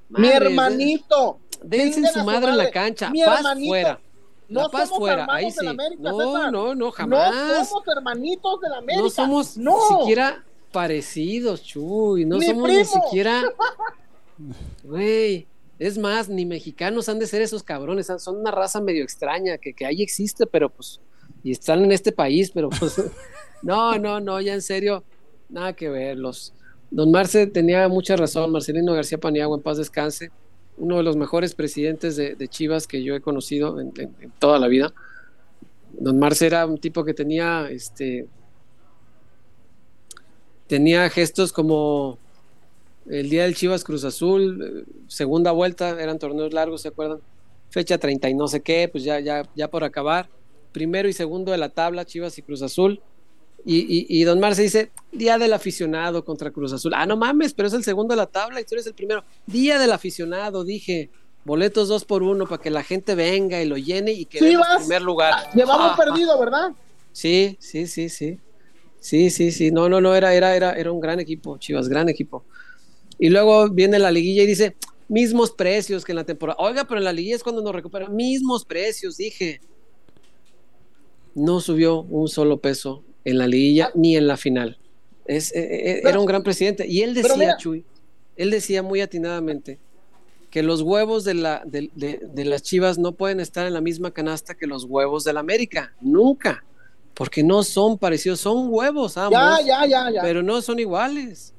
Mi hermanito. Dense en su madre en la cancha. Mi Paz hermanito. fuera. No La paz somos fuera, ahí sí. América, No, César. no, no, No jamás. somos hermanitos de la América. No somos No. siquiera parecidos, Chuy. No Ni somos ni siquiera. Güey. Es más, ni mexicanos han de ser esos cabrones. Son una raza medio extraña que, ahí existe, pero pues. Y están en este país, pero pues. No, no, no, ya en serio. Nada que ver. Don Marce tenía mucha razón. Marcelino García Paniagua, en paz descanse. Uno de los mejores presidentes de, Chivas que yo he conocido en, en- en toda la vida. Don Marce era un tipo que tenía este tenía gestos como el día del Chivas Cruz Azul, eh, segunda vuelta, eran torneos largos, ¿se acuerdan? Fecha 30 y no sé qué, pues ya, ya, ya por acabar. Primero y segundo de la tabla, Chivas y Cruz Azul. Y, y, y Don Marce dice, Día del aficionado contra Cruz Azul. Ah, no mames, pero es el segundo de la tabla y tú eres el primero. Día del aficionado, dije. Boletos dos por uno para que la gente venga y lo llene y que en primer lugar. Llevamos Ah, perdido, ¿verdad? Sí, sí, sí, sí. Sí, sí, sí. No, no, no, era, era, era, era un gran equipo, Chivas, gran equipo. Y luego viene la liguilla y dice, mismos precios que en la temporada. Oiga, pero en la liguilla es cuando nos recupera. Mismos precios, dije. No subió un solo peso en la liguilla ni en la final. Es, eh, eh, Pero- era un gran presidente. Y él decía, Chuy, él decía muy atinadamente que los huevos de, la, de, de- de las chivas no pueden estar en la misma canasta que los huevos de la América. Nunca. Porque no son parecidos, son huevos ambos, ya, ya, ya. pero no son iguales.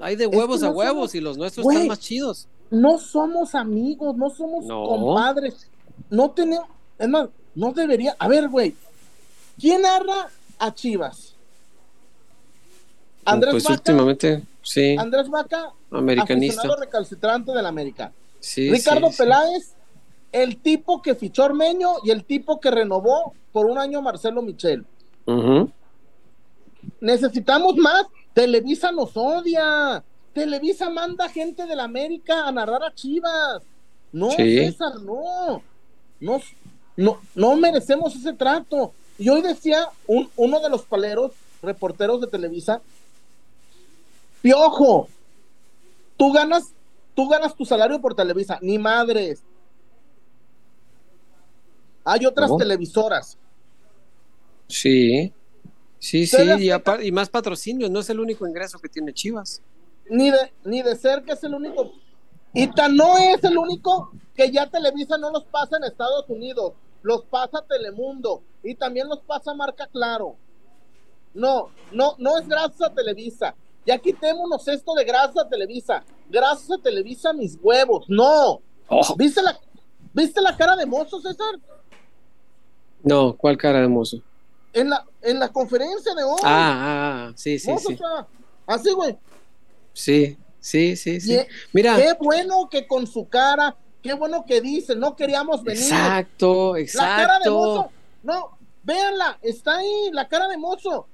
Hay de que huevos a huevos somos- y los nuestros están más chidos. No somos amigos, no somos No. compadres. No tenemos. Es más, no debería. A ver, güey. ¿Quién narra a Chivas? Andrés pues Vaca. últimamente, sí, Andrés Vaca, americanista. recalcitrante del América. Sí, Ricardo sí, sí. Peláez, el tipo que fichó a Ormeño y el tipo que renovó por un año Marcelo Michel. Ujú. Necesitamos más. Televisa nos odia. Televisa manda gente del América a narrar a Chivas. No, Sí. César, no. No, no. no merecemos ese trato. Y hoy decía un, uno de los paleros, reporteros de Televisa, Piojo, tú ganas, tú ganas tu salario por Televisa, ni madres. Hay otras ¿Cómo? televisoras. Sí, sí, sí, y, y más patrocinios, no es el único ingreso que tiene Chivas. ni de, ni de cerca es el único. Y tan no es el único que ya Televisa no los pasa en Estados Unidos, los pasa Telemundo y también los pasa Marca Claro. No, no, no es gracias a Televisa. Ya quitémonos esto de gracias a Televisa. Gracias a Televisa mis huevos. No. Oh, ¿Viste la, ¿viste la cara de mozo, César? no, ¿cuál cara de mozo? En la, en la conferencia de hoy. Ah, ah, sí, sí, sí. estaba así, güey. Sí, sí, sí, sí. Y- Mira, Qué bueno que con su cara, qué bueno que dice, no queríamos venir. exacto, La cara de exacto. mozo, no, véanla, está ahí, la cara de mozo.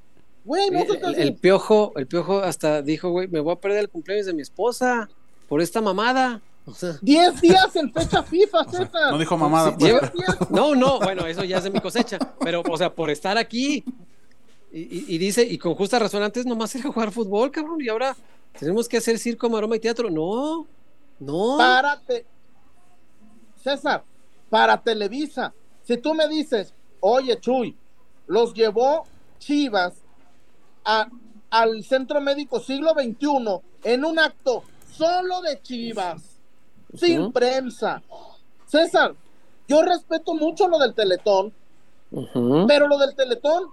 Güey, mozo el piojo, el piojo hasta dijo, güey, me voy a perder el cumpleaños de mi esposa por esta mamada. O sea, 10 días en fecha FIFA, O sea, César. no dijo mamada, pues. lleva- 10 días. no, no, bueno, eso ya es de mi cosecha, pero, o sea, por estar aquí. Y, y- y dice, y con justa razón, antes nomás era jugar fútbol, cabrón, y ahora tenemos que hacer circo, maroma y teatro. No, no. Párate. César, para Televisa, si tú me dices, oye, Chuy, los llevó Chivas a- al Centro Médico Siglo XXI en un acto solo de Chivas, sin prensa. César, yo respeto mucho lo del Teletón, pero lo del Teletón,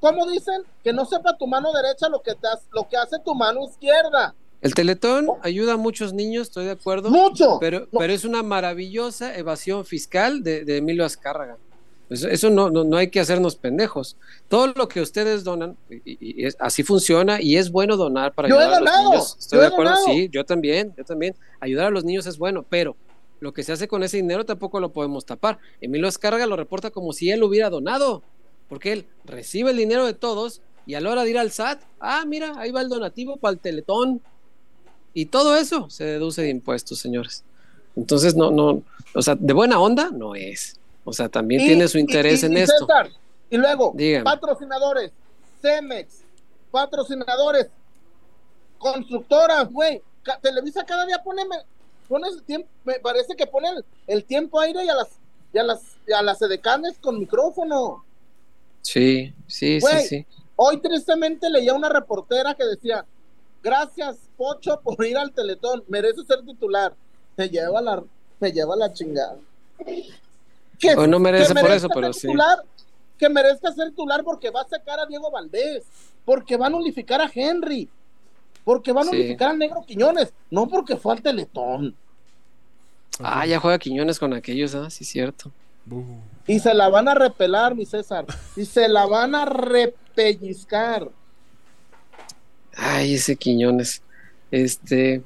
¿cómo dicen? Que no sepa tu mano derecha lo que, te hace, lo que hace tu mano izquierda. El Teletón ayuda a muchos niños, estoy de acuerdo. Mucho. Pero, No. pero es una maravillosa evasión fiscal de, de Emilio Azcárraga. Eso, eso no, no, no hay que hacernos pendejos. Todo lo que ustedes donan, y, y es- así funciona y es bueno donar para Yo he ayudar a los donado, niños. Estoy yo de acuerdo, donado. sí, yo también, yo también. Ayudar a los niños es bueno, pero lo que se hace con ese dinero tampoco lo podemos tapar. Emilio Escarga lo reporta como si él lo hubiera donado, porque él recibe el dinero de todos y a la hora de ir al SAT, ah, mira, ahí va el donativo para el teletón. Y todo eso se deduce de impuestos, señores. Entonces, no, no, o sea, de buena onda no es. O sea, también Y- tiene su interés y- en esto. César, y luego, Dígame. patrocinadores, Cemex, patrocinadores, constructoras, güey. Televisa cada día pone, me, pone el tiempo, me parece que pone el, el tiempo aire y a las y a las y a las edecanes con micrófono. Sí, sí, Güey, sí, sí. Hoy tristemente leía una reportera que decía, gracias Pocho por ir al Teletón, merece ser titular. Se lleva la, se lleva la chingada. Que, Pues no merece que por merezca eso, pero ser sí. titular, que merezca ser titular porque va a sacar a Diego Valdés, porque va a nulificar a Henry, porque va a Sí. nulificar al Negro Quiñones, no porque fue al Teletón. Ah, ya juega Quiñones con aquellos, ah, sí, cierto. Y se la van a repelar, mi César, y se la van a repellizcar. Ay, ese Quiñones. Este,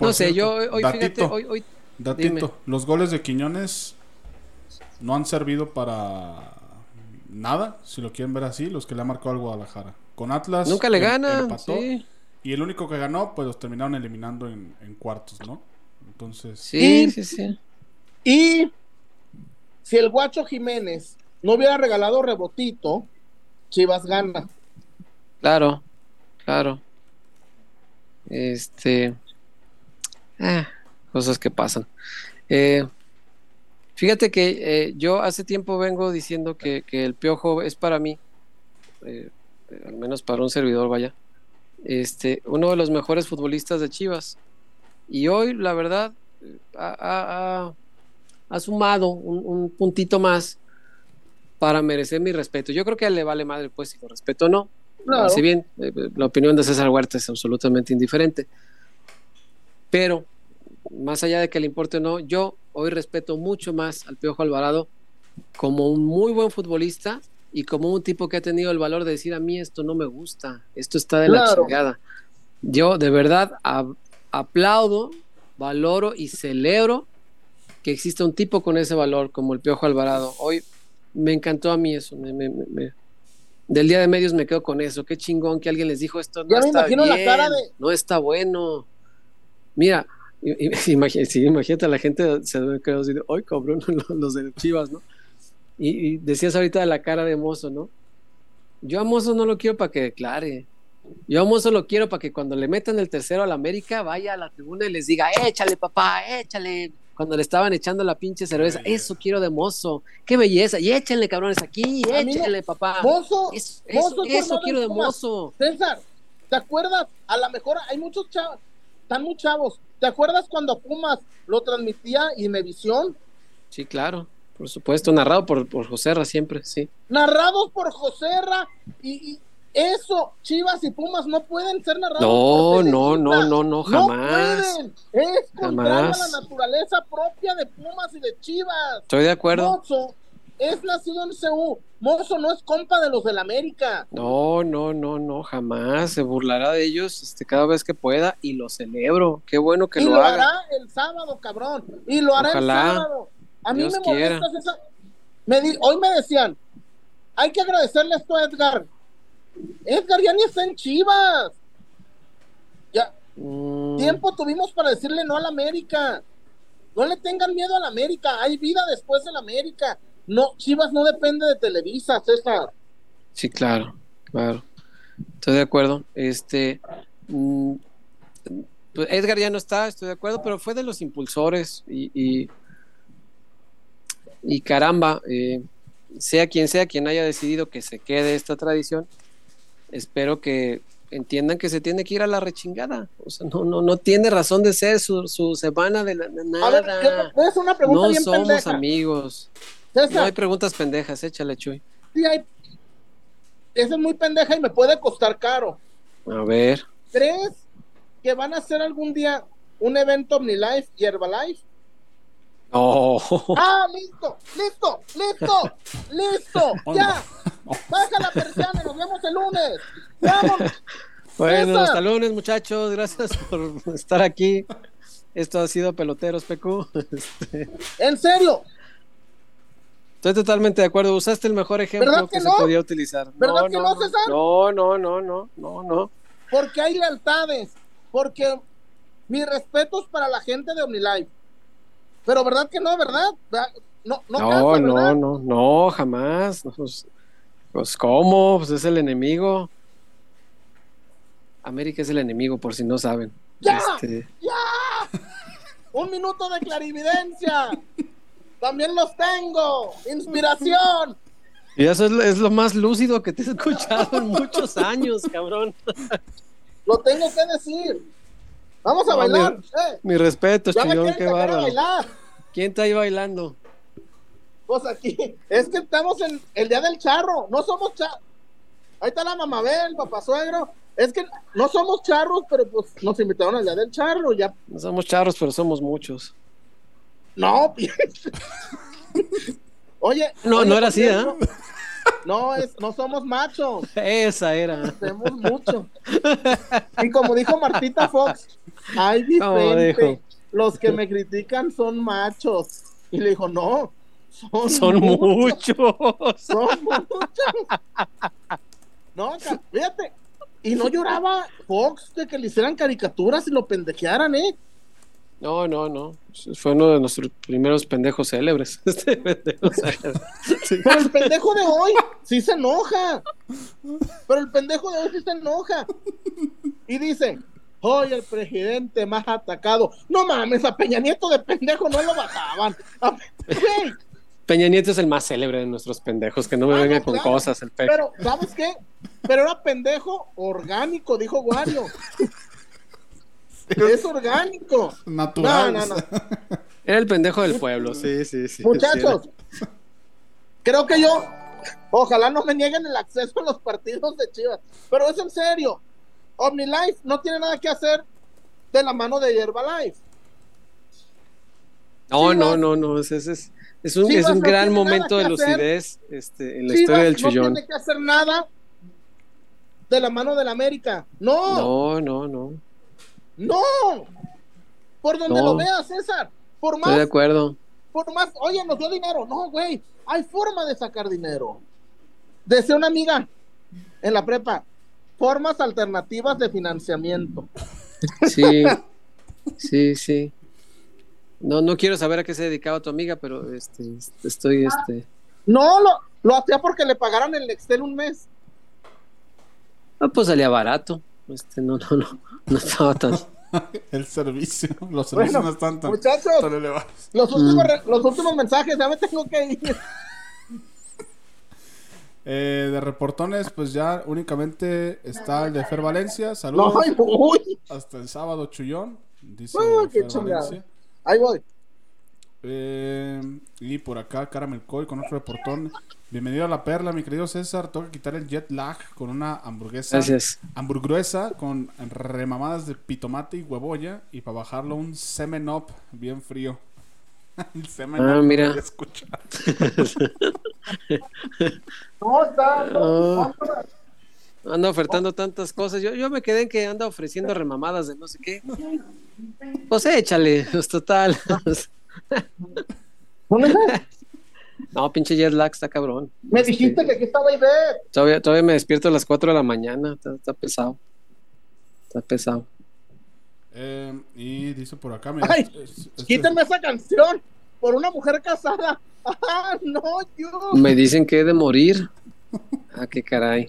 no sé, yo cierto, hoy, fíjate, datito, hoy, hoy, datito, los goles de Quiñones no han servido para nada, si lo quieren ver así, los que le ha marcado al Guadalajara. Con Atlas nunca le em- gana, empató, sí, y el único que ganó, pues los terminaron eliminando en, en cuartos, ¿no? Entonces, sí, Y- sí, sí. Y si el Guacho Jiménez no hubiera regalado rebotito, Chivas gana. Claro, claro. Este. ah, cosas que pasan. Eh, fíjate que eh, yo hace tiempo vengo diciendo que, que el piojo es para mí, eh, al menos para un servidor, vaya, este, uno de los mejores futbolistas de Chivas. Y hoy, la verdad, ha, ha- ha- ha sumado un, un puntito más para merecer mi respeto. Yo creo que a él le vale madre, pues, si lo respeto o no. Claro. Si bien eh, la opinión de César Huerta es absolutamente indiferente. Pero, más allá de que le importe o no, yo hoy respeto mucho más al Piojo Alvarado como un muy buen futbolista y como un tipo que ha tenido el valor de decir a mí esto no me gusta, esto está de la chingada. Yo de verdad aplaudo, valoro y celebro que exista un tipo con ese valor como el Piojo Alvarado. Hoy me encantó a mí eso. me- me- me- me- Del día de medios me quedo con eso. Qué chingón que alguien les dijo esto. No está la bien, cara de- No está bueno. Mira, i- i- imagi- sí, imagínate, la gente se debe quedar así de, ¡ay, cabrón! los- de Chivas, ¿no? Y, y decías ahorita de la cara de Mozo, ¿no? Yo a Mozo no lo quiero para que declare. Yo a Mozo lo quiero para que cuando le metan el tercero al América vaya a la tribuna y les diga, échale papá, échale. Cuando le estaban echando la pinche cerveza, eso quiero de Mozo. Qué belleza. Y échenle, cabrones, aquí, A mí no- échenle, papá. Mozo, Eso, Mozo eso, es eso quiero de. Mozo. César, ¿te acuerdas? A lo mejor hay muchos chavos, están muy chavos. ¿Te acuerdas cuando Pumas lo transmitía Imevisión? Sí, claro, por supuesto, narrado por, por José Ra siempre, sí. Narrados por Joserra y, y eso, Chivas y Pumas no pueden ser narrados No, no, no, no, no, jamás. pueden. Es contrario Jamás. a la naturaleza propia de Pumas y de Chivas. Estoy de acuerdo. Es nacido en CU. Mozo no es compa de los del América. No, no, no, no, jamás. Se burlará de ellos este, cada vez que pueda y lo celebro. Qué bueno que y lo, lo, haga. hará el sábado, cabrón. Y lo hará Ojalá. el sábado. A mí Dios me quiera. molesta esa. Me di- Hoy me decían, hay que agradecerle esto a Edgar. Edgar ya ni está en Chivas. Ya, Mm, tiempo tuvimos para decirle no al América. No le tengan miedo al América. Hay vida después del América. No, Chivas no depende de Televisa, César. Sí, claro, claro. Estoy de acuerdo. Este. mm, pues Edgar ya no está, estoy de acuerdo, pero fue de los impulsores y. y, y caramba, eh, sea quien sea quien haya decidido que se quede esta tradición, espero que entiendan que se tiene que ir a la rechingada. O sea, no, no, no tiene razón de ser su, su semana de, la- de A ver, nada. hacer una pregunta No bien somos pendeja. amigos. No hay preguntas pendejas, échale, Chuy. sí hay- Esa es muy pendeja y me puede costar caro. A ver. ¿Crees que van a hacer algún día un evento OmniLife y Herbalife? No. ¡Ah, listo! ¡Listo! ¡Listo! ¡Listo! ¡Ya! ¡Baja la persiana! ¡Nos vemos el lunes! ¡Vamos! Bueno, César. hasta lunes, muchachos. Gracias por estar aquí. Esto ha sido Peloteros, PQ. Este, En serio, Estoy totalmente de acuerdo. Usaste el mejor ejemplo ¿Verdad que, se podía utilizar. ¿Verdad no, que no, no, César? no, no, no, no, no, no. porque hay lealtades, porque mis respetos para la gente de OmniLife. Pero verdad que no, ¿verdad? No, no, No, no, ¿verdad? no, no, jamás. Pues, pues, ¿cómo? Pues es el enemigo. América es el enemigo, por si no saben. ¡Ya! Este, Un minuto de clarividencia. También los tengo. Inspiración. y eso es, lo- es lo más lúcido que te he escuchado en muchos años, cabrón. Lo tengo que decir. Vamos a No, bailar. mi- Eh, Mi respeto, ya quieren qué bárbaro. ¿Quién está ahí bailando? Pues aquí, es que estamos en el día del charro, no somos charros. Ahí está la mamabel, papá suegro. Es que no somos charros, pero pues nos invitaron al día del charro, ya. No somos charros, pero somos muchos. No, oye. No, oye, no era así, cierto, No, es, no somos machos, Esa era. hacemos mucho. Y como dijo Martita Fox, ay ¿Cómo Vicente, los que me critican son machos. Y le dijo, no, son, Son muchos. muchos. Son muchos. No, fíjate. Y no lloraba Fox de que le hicieran caricaturas y lo pendejearan, ¿eh? No, no, no. Fue uno de nuestros primeros pendejos célebres. Este pendejo célebre. Sí. Pero el pendejo de hoy sí se enoja. Pero el pendejo de hoy sí se enoja. Y dice, hoy el presidente más atacado. No mames, a Peña Nieto de pendejo no lo bajaban. A- Peña Nieto es el más célebre de nuestros pendejos, que no me Ah, no, venga con claro. cosas el pe. pero, ¿sabes qué? Pero era pendejo orgánico, dijo Wario. Es orgánico. Natural. No, no, no. Era el pendejo del pueblo, sí, sí, sí. Muchachos, creo que yo, ojalá no me nieguen el acceso a los partidos de Chivas, pero es en serio. OmniLife no tiene nada que hacer de la mano de Herbalife. No, Chivas- no, no, no. Es, es, es, es un, es un no gran momento de lucidez este, en la Chivas historia del no chullón. tiene que hacer nada de la mano del América. No, No, no, no. No. Por donde No. lo veas, César. Por Estoy de más, acuerdo. por más, oye, nos dio dinero. No, güey, hay forma de sacar dinero. Decía una amiga en la prepa, formas alternativas de financiamiento. Sí, sí, sí. No, no quiero saber a qué se dedicaba tu amiga, pero este, estoy, este. No, lo, lo hacía porque le pagaran el Excel un mes. Ah, pues salía barato. Este, no, no, no. No estaba tan. El servicio. Los servicios Bueno, no están tan, muchachos. tan elevados. Los últimos, Mm. los últimos mensajes, ya me tengo que ir. Eh, de reportones, pues ya únicamente está el de Fer Valencia. Saludos. No, ay, uy, Hasta el sábado, Chullón. Dice Ah, qué Fer ahí voy. Eh, y por acá, Caramel Coy con otro reportón. Bienvenido a la perla, mi querido César. Toca quitar el jet lag con una hamburguesa. Gracias. Hamburguesa con remamadas de pitomate y huevoya. Y para bajarlo, un semen up bien frío. el semen Ah, up, no mira. lo había escuchado. No, está. Ah. Anda ofertando tantas cosas. Yo, yo me quedé en que anda ofreciendo remamadas de no sé qué. Pues échale, pues total. No, pinche jet lag está cabrón. Me Este, dijiste que aquí estaba Ivette. Todavía, todavía me despierto a las 4 de la mañana. Está, está pesado. Está pesado. Eh, y dice por acá, mira, Ay, es- este- Quítenme esa canción por una mujer casada. Ah, no, yo. Me dicen que he de morir. Ah, qué caray.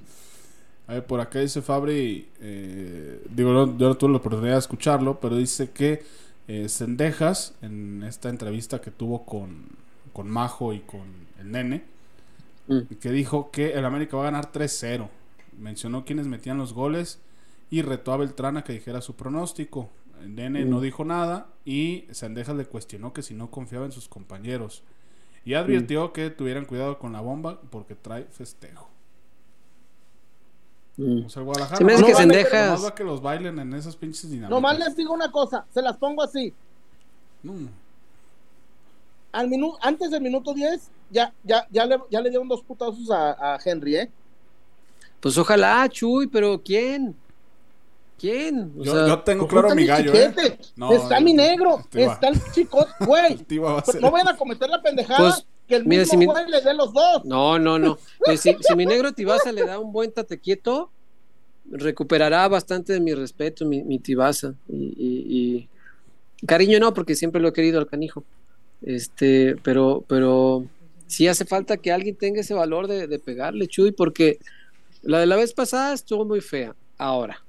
A ver, por acá dice Fabri, eh, digo, no- yo no tuve la oportunidad de escucharlo, pero dice que eh, Cendejas, en esta entrevista que tuvo con, con Majo y con el nene, Mm. que dijo que el América va a ganar 3-0. Mencionó quienes metían los goles y retó a Beltrán a que dijera su pronóstico. El nene Mm. no dijo nada y Cendejas le cuestionó que si no confiaba en sus compañeros. Y advirtió que tuvieran cuidado con la bomba porque trae festejo. Mm. O sea, Guadalajara Se me hace no que los bailen en esas pinches dinámicas. Nomás les digo una cosa, se las pongo así. No. Al minu antes del minuto 10, ya, ya, ya, le, ya le dieron dos putazos a, a Henry, ¿eh? Pues ojalá, Chuy, pero ¿quién? ¿Quién? O Yo, sea, yo tengo claro está mi gallo, ¿eh? No, está mi negro, está el chico, güey. A No vayan a cometer la pendejada Pues, que el mira, mismo si mi- güey le dé los dos. No, no, no. Pues si, si mi negro Tibasa le da un buen tate quieto, recuperará bastante de mi respeto, mi, mi Tibasa. Y, y- y cariño no, porque siempre lo he querido al canijo. Este, pero, pero sí hace falta que alguien tenga ese valor de, de pegarle, Chuy, porque la de la vez pasada estuvo muy fea. Ahora,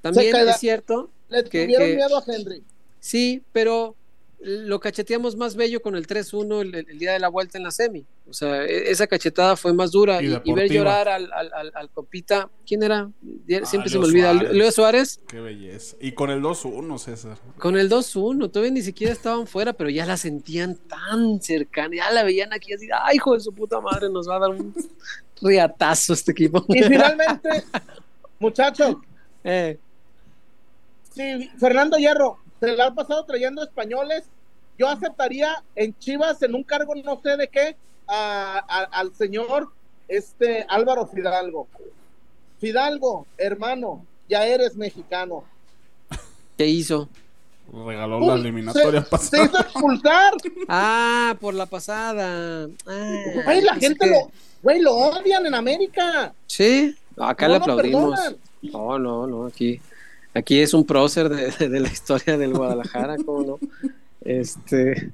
también es cierto, Le que- tuvieron que- miedo a Henry. sí, pero lo cacheteamos más bello con el 3-1 el, el día de la vuelta en la semi. O sea, e- esa cachetada fue más dura Y y, y ver llorar al, al, al- al compita. ¿Quién era? Siempre se me olvida. Suárez. Leo Suárez. Qué belleza. Y con el 2-1, César. Con el 2-1, todavía ni siquiera estaban fuera, pero ya la sentían tan cercana, ya la veían aquí así, ay, hijo de su puta madre, nos va a dar un riatazo este equipo. Y finalmente, muchachos, Eh, si Fernando Hierro se la ha pasado trayendo españoles, yo aceptaría en Chivas, en un cargo no sé de qué, a- a- al señor este Álvaro Fidalgo. Fidalgo, hermano, ya eres mexicano. ¿Qué hizo? Regaló Uy, la eliminatoria se, pasada. se hizo expulsar. Ah, por la pasada. Ah, Güey, la gente que- lo, güey, lo odian en América. Sí, acá No le aplaudimos. No, no, no, aquí, aquí es un prócer de, la historia del Guadalajara, ¿cómo no? Este.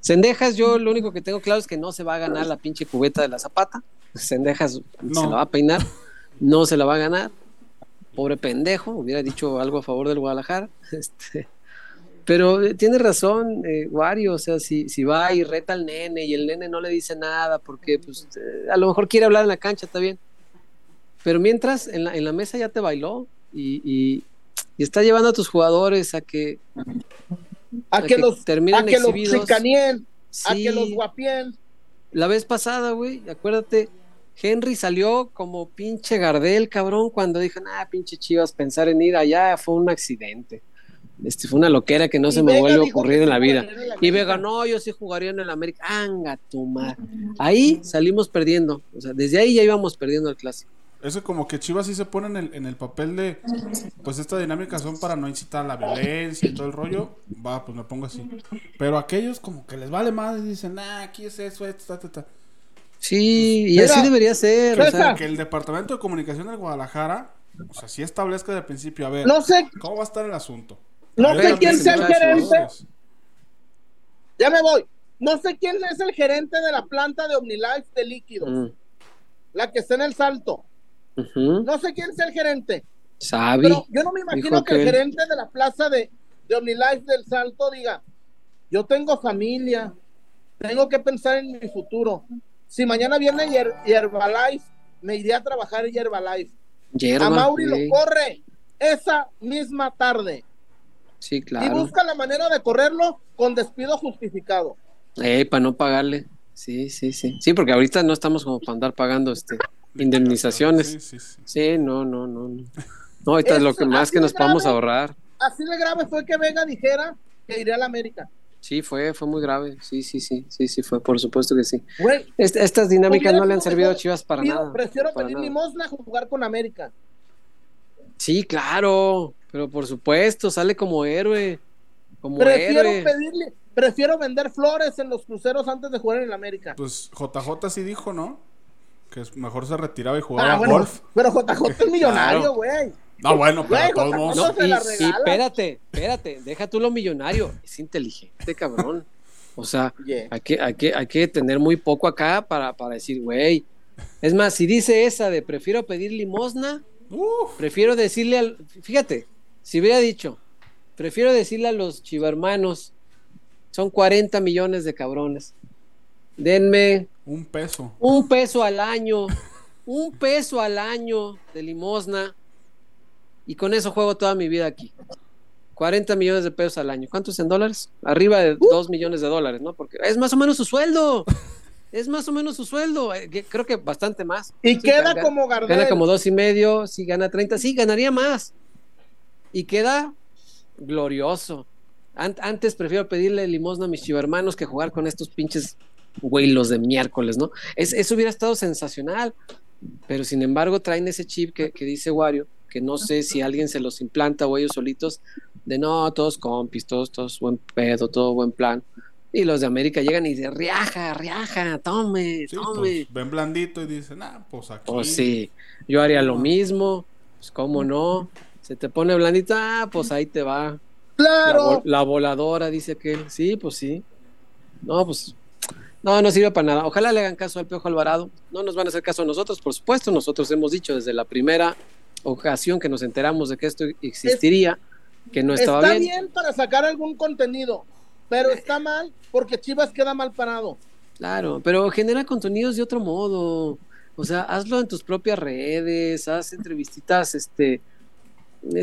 Sendejas, yo lo único que tengo claro es que no se va a ganar la pinche cubeta de la zapata. Sendejas No. se la va a peinar, no se la va a ganar. Pobre pendejo, hubiera dicho algo a favor del Guadalajara. Este, pero eh, tiene razón, eh, Wario, o sea, si, si va y reta al nene y el nene no le dice nada porque pues, eh, a lo mejor quiere hablar en la cancha, está bien. Pero mientras en la, en la mesa ya te bailó y, y- y está llevando a tus jugadores a que, A, a que, que los, terminen a que los chicanien, a que los guapien. la vez pasada, güey, acuérdate, Henry salió como pinche Gardel, cabrón, cuando dijo, ah, pinche chivas, pensar en ir allá fue un accidente. Este, fue una loquera que no Y se me vuelve a ocurrir en la vida. en Y. Vega, no, yo sí jugaría en el América. Anga tu madre. Ahí salimos perdiendo. O sea, desde ahí ya íbamos perdiendo el clásico. Eso como que Chivas sí se pone en el, en el papel de, pues estas dinámicas son para no incitar la violencia y todo el rollo. Va, pues me pongo así. Pero aquellos como que les vale más y dicen, nah, aquí es eso, esto, ta, ta, ta. Sí, y Mira, así debería ser. O sea, César. Que el Departamento de Comunicación del Guadalajara, o sea, sí establezca de principio, a ver, No sé, ¿cómo va a estar el asunto? no A ver, sé quién sea el gerente. Ya me voy. No sé quién es el gerente de la planta de OmniLife de líquidos, mm, la que está en el salto. No sé quién es el gerente, Sabi. pero yo no me imagino que el gerente de la plaza de, de OmniLife del salto diga, yo tengo familia, tengo que pensar en mi futuro. Si mañana viene Hier- Herbalife, me iré a trabajar en Herbalife. Hierba, a Mauri lo corre esa misma tarde Sí, y claro. busca la manera de correrlo con despido justificado. Eh, para no pagarle. Sí, sí, sí. Sí, porque ahorita no estamos como para andar pagando este indemnizaciones. Sí, sí, sí. Sí, no, no, no. No, no ahorita es lo que más que nos podemos grave. ahorrar. Así de grave fue que Vega dijera que iría a la América. Sí, fue, fue muy grave. Sí, sí, sí, sí, sí, fue, por supuesto que sí. Güey, Est- estas dinámicas no le han servido a. Chivas para pido- nada. prefiero para pedir limosna a jugar con América. Sí, claro, pero por supuesto, sale como héroe. Como Prefiero héroe. pedirle, prefiero vender flores en los cruceros antes de jugar en el América. Pues JJ sí dijo, ¿no? Que es- mejor se retiraba y jugaba Ah, bueno, golf. pero JJ es millonario, Claro. güey. No, bueno, pero de todos modos. No, se y, la y espérate, espérate, deja tú lo millonario. Es inteligente, cabrón. O sea, Yeah. hay que, hay que, hay que tener muy poco acá para, para decir, güey. Es más, si dice esa de prefiero pedir limosna, Uf, prefiero decirle al. Fíjate, si hubiera dicho, prefiero decirle a los chivermanos, son 40 millones de cabrones. Denme un peso. un peso al año, un peso al año de limosna y con eso juego toda mi vida aquí. 40 millones de pesos al año. ¿Cuántos en dólares? Arriba de 2 millones de dólares, ¿no? Porque es más o menos su sueldo. Es más o menos su sueldo. Eh, Creo que bastante más. Y Sí, queda gana- como Gardel. Gana como dos y medio, si gana 30, sí, ganaría más. Y queda glorioso. An- antes prefiero pedirle limosna a mis chivermanos que jugar con estos pinches güeylos de miércoles, ¿no? Es, eso hubiera estado sensacional. Pero sin embargo traen ese chip que, que dice Wario, que no sé si alguien se los implanta o ellos solitos, de no, todos compis, todos, todos buen pedo, todo buen plan. Y los de América llegan y dicen, riaja, riaja, tome, Sí, tome. pues, ven blandito y dicen, ah, pues aquí. Pues sí, yo haría lo mismo, pues cómo no. Se te pone blandita, ah, pues ahí te va. La, Claro. vol- la voladora, dice aquel. Sí, pues sí. No, pues. No, no sirve para nada. Ojalá le hagan caso al Piojo Alvarado. No nos van a hacer caso a nosotros, por supuesto. Nosotros hemos dicho desde la primera ocasión que nos enteramos de que esto existiría, que no estaba está bien. bien. para sacar algún contenido, pero está mal porque Chivas queda mal parado. Claro, pero genera contenidos de otro modo. O sea, hazlo en tus propias redes, haz entrevistitas, este,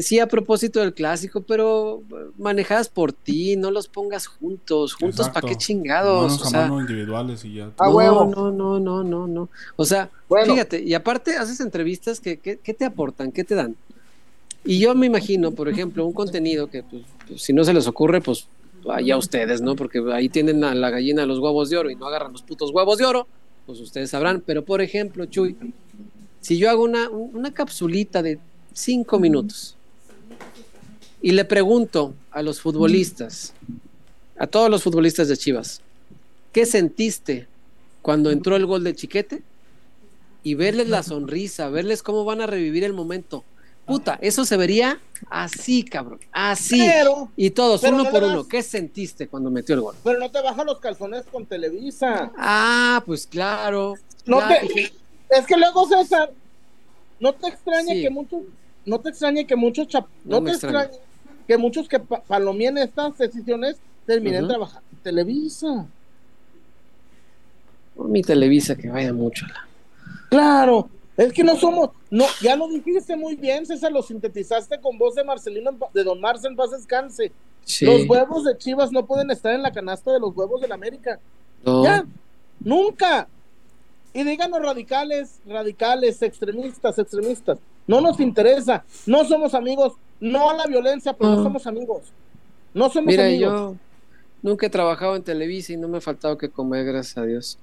sí a propósito del clásico, pero eh, manejadas por ti, no los pongas juntos, juntos para qué chingados. Manos o sea, individuales y ya. A no, huevo. no, no, no, no, no. O sea, Bueno. fíjate, y aparte haces entrevistas que, que, ¿qué te aportan? ¿Qué te dan? Y yo me imagino, por ejemplo, un contenido que pues, pues, si no se les ocurre, pues allá ustedes, ¿no? Porque ahí tienen a la gallina de los huevos de oro y no agarran los putos huevos de oro, pues ustedes sabrán. Pero por ejemplo, Chuy, si yo hago una, una capsulita de cinco minutos y le pregunto a los futbolistas, a todos los futbolistas de Chivas, ¿qué sentiste cuando entró el gol de Chiquete? Y verles la sonrisa, verles cómo van a revivir el momento. Puta, eso se vería así, cabrón, así. Pero, Y todos, pero uno no por uno, ¿qué sentiste cuando metió el gol? pero no te baja los calzones con Televisa. Ah, pues claro. No claro, te- Es que luego, César, no te extraña Sí. que muchos, no te extrañe que muchos chap- No te extraña. extraña que muchos que pa- palomien estas decisiones terminen trabajando en Televisa. Mi Televisa que vaya mucho. la- Claro, es que no somos, no, ya lo dijiste muy bien, César, lo sintetizaste con voz de Marcelino, de Don Marcel en paz descanse. Sí. Los huevos de Chivas no pueden estar en la canasta de los huevos del América. No. Ya, nunca. Y díganos radicales, radicales, extremistas, extremistas. No nos interesa. No somos amigos. No a la violencia, pero no, No. somos amigos. No somos Mira, amigos. yo nunca he trabajado en Televisa y no me ha faltado que comer, gracias a Dios.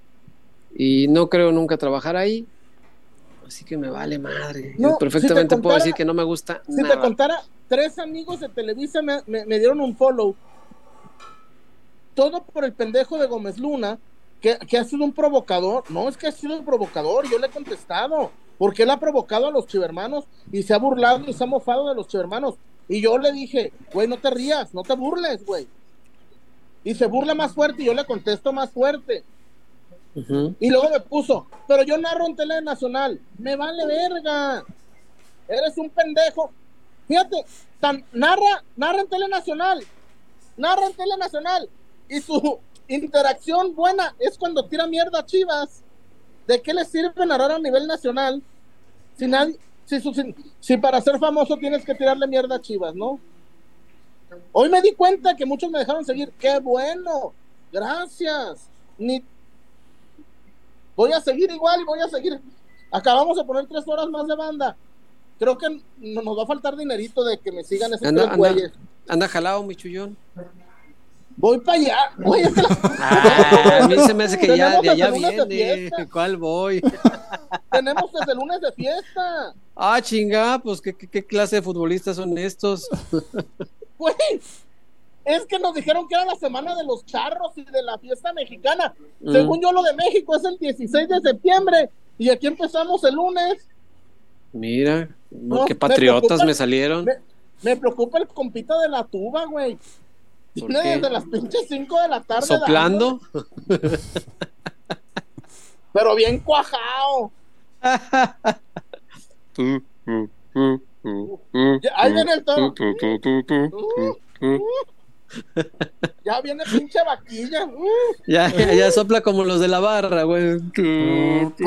Y no creo nunca trabajar ahí. Así que me vale madre. No, Yo perfectamente si puedo decir que no me gusta Si te contara, tres amigos de Televisa me, me- me dieron un follow. Todo por el pendejo de Gómez Luna, que, que ha sido un provocador. No, es que ha sido un provocador. Yo le he contestado. Porque él ha provocado a los chivermanos y se ha burlado y se ha mofado de los chivermanos. Y yo le dije, güey, no te rías, no te burles, güey. Y se burla más fuerte y yo le contesto más fuerte. Y luego me puso, pero yo narro en tele nacional. Me vale verga. Eres un pendejo. Fíjate, tan, narra, narra en tele nacional. Narra en tele nacional. Y su interacción buena es cuando tira mierda a Chivas. ¿De qué le sirve narrar a nivel nacional? Si nadie, si, su- si- si para ser famoso tienes que tirarle mierda a Chivas, ¿no? Hoy me di cuenta que muchos me dejaron seguir. ¡Qué bueno! Gracias. Ni, voy a seguir igual y voy a seguir. Acabamos de poner tres horas más de banda. Creo que no- nos va a faltar dinerito de que me sigan esos Anda, tres anda, güeyes. anda jalado, mi chullón. Voy para allá. La- Ah, a mí se me hace que ya de allá viene. ¿Cuál voy? Tenemos desde el lunes de fiesta. Ah, chinga, pues ¿qué, qué, qué clase de futbolistas son estos. Güey, es que nos dijeron que era la semana de los charros y de la fiesta mexicana. Mm. Según yo, lo de México es el 16 de septiembre. Y aquí empezamos el lunes. Mira, No, qué me patriotas me salieron. Me, me preocupa el compita de la tuba, güey. Desde las pinches 5 de la tarde. ¿Soplando? pero bien cuajado. Ahí viene el toro. Ya viene pinche vaquilla. Uh, Ya, ya, ya sopla como los de la barra, güey.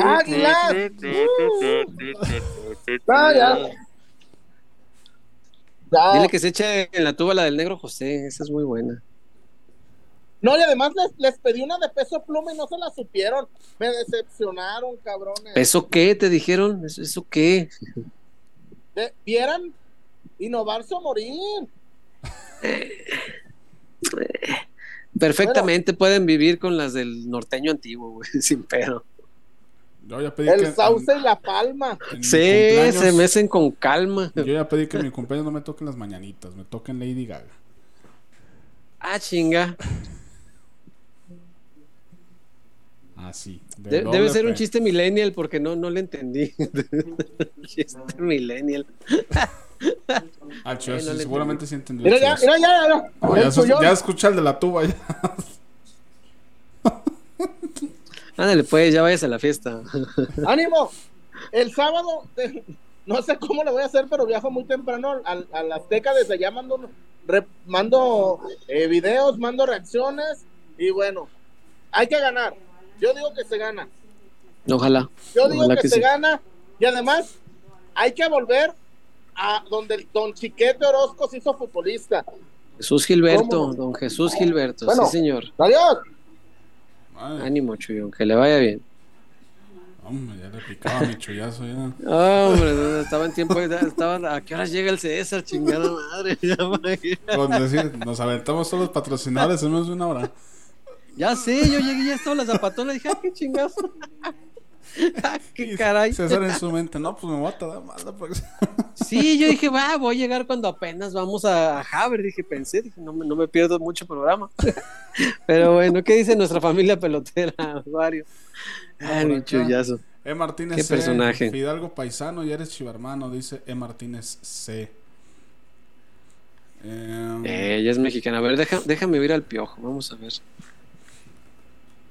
Águilas. Ah, ya. Ya. Dile que se eche en la tuba la del negro José, esa es muy buena. No, y además les, les pedí una de peso pluma y no se la supieron. Me decepcionaron, cabrones. ¿Eso qué? ¿Te dijeron? ¿Eso, eso qué? De- Vieran innovarse o morir. Perfectamente pueden vivir con las del norteño antiguo, güey, sin pedo. Yo ya pedí El que sauce y la palma. Sí, se mecen con calma. Yo ya pedí que en mi cumpleaños no me toquen las mañanitas, me toquen Lady Gaga. Ah, chinga. Así. de De- debe ser un chiste millennial porque no, no le entendí. chiste millennial. Ah, chido, Ay, no sí, le seguramente sí entendió. Mira ya, mira ya, escucha el de la tuba ya. Ándale, pues, ya vayas a la fiesta. ¡Ánimo! El sábado, no sé cómo le voy a hacer, pero viajo muy temprano al, a la Azteca. Desde allá mando, re- mando eh, videos, mando reacciones. Y bueno, hay que ganar. Yo digo que se gana. Ojalá. Yo digo Ojalá que, que se sí. gana. Y además, hay que volver a donde el don Chiquete Orozco se hizo futbolista. Jesús Gilberto, ¿Cómo? don Jesús Gilberto, Bueno. sí señor. Adiós. Ánimo, Chuyón, que le vaya bien. hombre, ya le picaba mi chullazo ya. Hombre, estaba en tiempo, estaba, ¿a qué horas llega el César? Chingada madre. Ya. Con decir, nos aventamos todos los patrocinadores en menos de una hora. Ya sé, yo llegué y ya estaba la zapatona dije, ah, qué chingazo. Ah, qué caray. César en su mente, no, pues me voy a tardar más la próxima. Sí, yo dije, va, voy a llegar cuando apenas vamos a, Haber, dije, pensé, dije, no, me- no me pierdo mucho programa. Pero bueno, ¿qué dice nuestra familia pelotera, Mario? Ah, mi chullazo. E. Martínez Qué C. personaje. Fidalgo Paisano, y eres chivarmano, dice E. Martínez C. Eh, ella es mexicana. A ver, deja- déjame oír al piojo, vamos a ver.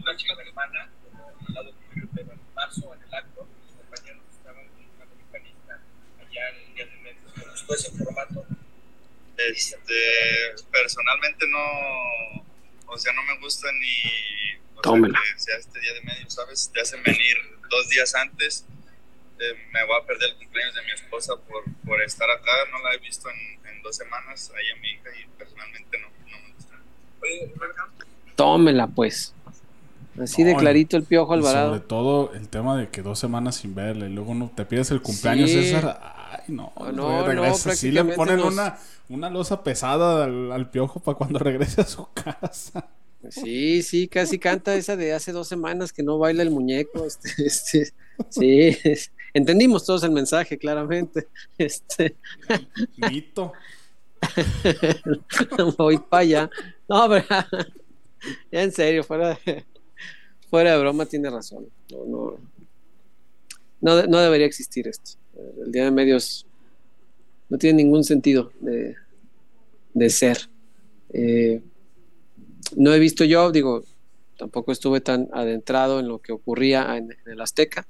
una chica hermana, al lado de en marzo, en el acto, mis compañeros estaban con una americanista allá en Día de Medios. ¿Te gustó ese formato? Este, personalmente no, o sea, no me gusta ni o sea, Tómela. que sea este día de medio, ¿sabes? Te hacen venir dos días antes. eh, me voy a perder el cumpleaños de mi esposa por, por estar acá. No la he visto en, en dos semanas ahí a mi hija y personalmente no, no me gusta. Oye, Tómela, pues. Así de clarito el piojo Alvarado. sobre todo el tema de que dos semanas sin verle y luego no te pides el cumpleaños, Sí. César. Ay, no, No, güey, no, regresa. Sí le ponen nos- una, una losa pesada al, al piojo para cuando regrese a su casa. Sí, sí, casi canta esa de hace dos semanas que no baila el muñeco. Este, este, sí, entendimos todos el mensaje, claramente. Este, Mito. voy para allá. No, pero ya en serio, fuera de, fuera de broma, tiene razón. No, no, no, de- no debería existir esto. El día de medios no tiene ningún sentido de, de ser. Eh, no he visto yo, digo, tampoco estuve tan adentrado en lo que ocurría en, el Azteca,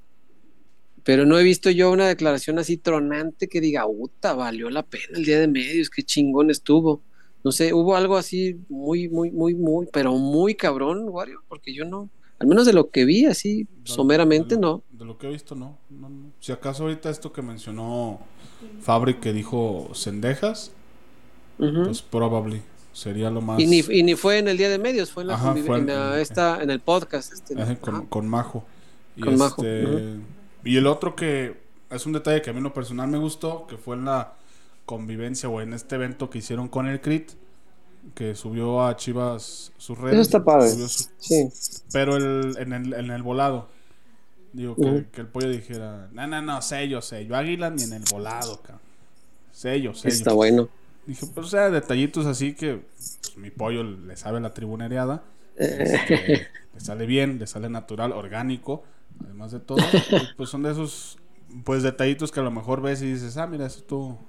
pero no he visto yo una declaración así tronante que diga, uta, valió la pena el día de medios, qué chingón estuvo. No sé, hubo algo así muy, muy, muy, muy, pero muy cabrón, Wario, porque yo no, al menos de lo que vi así De- someramente, de lo- no. De lo que he visto, no. no, no. Si acaso ahorita esto que mencionó Fabri que dijo Cendejas, pues probably sería lo más. y, ni, y ni fue en el día de medios, fue en, la Ajá, conviv- fue en, en- la- en- esta, en el podcast. Este, con, con Majo. Y, Con Majo, este, y el otro que es un detalle que a mí en lo personal me gustó, que fue en la convivencia o en este evento que hicieron con el CRIT, que subió a Chivas sus redes. Eso está padre. su- Sí. pero el, en, el, en el volado. Digo, que, el pollo dijera, no, no, no, sello, sello. Águila ni en el volado, cabrón. Sello, sello. Está bueno. Dije, pues o sea, detallitos así que pues, mi pollo le sabe la tribunereada. Eh. Este, le sale bien, le sale natural, orgánico, además de todo. pues son de esos pues detallitos que a lo mejor ves y dices, ah, mira, eso estuvo,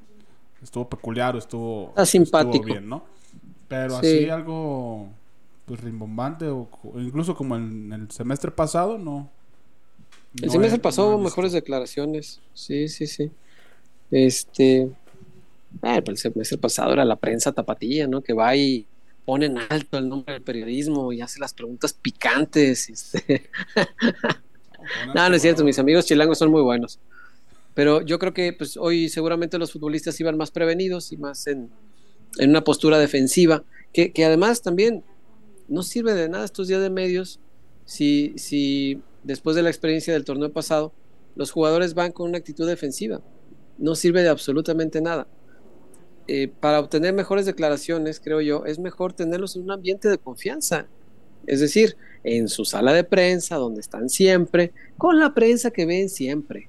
estuvo peculiar o estuvo, Está simpático. estuvo bien, ¿no? Pero Sí. así algo pues rimbombante o, o incluso como en el semestre pasado, no. El no semestre pasado no mejores declaraciones. Sí, sí, sí. Este. Ah, el semestre pasado era la prensa tapatía, ¿no? Que va y pone en alto el nombre del periodismo y hace las preguntas picantes. Este. no, no es cierto, mis amigos chilangos son muy buenos. Pero yo creo que pues, hoy seguramente los futbolistas iban más prevenidos y más en, en una postura defensiva, que, además también no sirve de nada estos días de medios si, si después de la experiencia del torneo pasado los jugadores van con una actitud defensiva. No sirve de absolutamente nada. Eh, para obtener mejores declaraciones, creo yo, es mejor tenerlos en un ambiente de confianza. Es decir, en su sala de prensa, donde están siempre, con la prensa que ven siempre.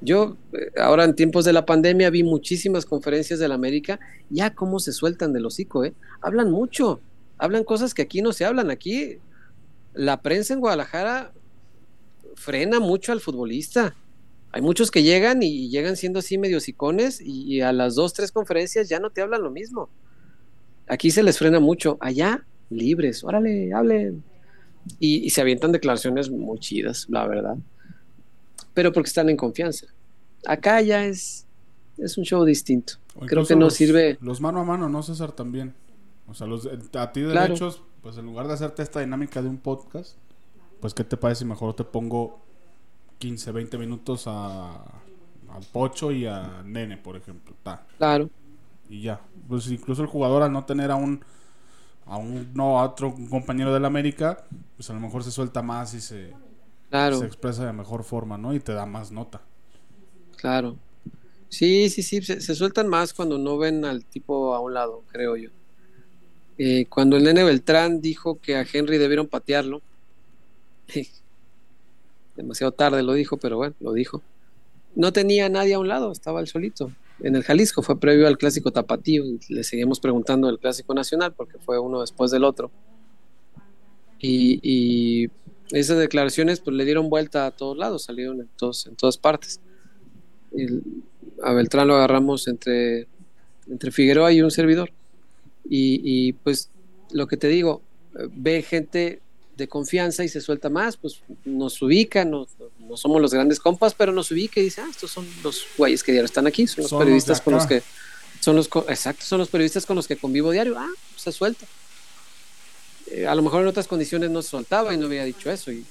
Yo, eh, ahora en tiempos de la pandemia, vi muchísimas conferencias de la América, ya cómo se sueltan del hocico, ¿eh? Hablan mucho, hablan cosas que aquí no se hablan. Aquí la prensa en Guadalajara frena mucho al futbolista. Hay muchos que llegan y llegan siendo así medio icones y, a las dos, tres conferencias ya no te hablan lo mismo. Aquí se les frena mucho. Allá, libres, órale, hablen. Y, se avientan declaraciones muy chidas, la verdad. Pero porque están en confianza. Acá ya es, es un show distinto. Creo que no sirve. Los mano a mano, ¿no, César? También. O sea, los, a ti derechos, pues en lugar de hacerte esta dinámica de un podcast, pues ¿qué te parece si mejor te pongo 15, 20 minutos a, al Pocho y a Nene, por ejemplo? Claro. Y ya. Pues incluso el jugador al no tener a un a un no a otro compañero del América, pues a lo mejor se suelta más y se, se expresa de mejor forma, ¿no? Y te da más nota. Claro. Sí, sí, sí, se, sueltan más cuando no ven al tipo a un lado, creo yo. Eh, cuando el nene Beltrán dijo que a Henry debieron patearlo, demasiado tarde lo dijo, pero bueno, lo dijo. No tenía nadie a un lado, estaba él solito. En el Jalisco fue previo al clásico tapatío y le seguimos preguntando del clásico nacional porque fue uno después del otro. Y, esas declaraciones pues le dieron vuelta a todos lados, salieron en, todos, en todas partes. a Beltrán lo agarramos entre, entre Figueroa y un servidor. Y, y pues lo que te digo, ve gente de confianza y se suelta más, pues nos ubica, no, no somos los grandes compas, pero nos ubica y dice, ah, estos son los güeyes que diario están aquí, son los periodistas con los que, son los, exacto, son los periodistas con los que convivo diario, ah, se suelta. Eh, a lo mejor en otras condiciones no se soltaba y no había dicho eso y,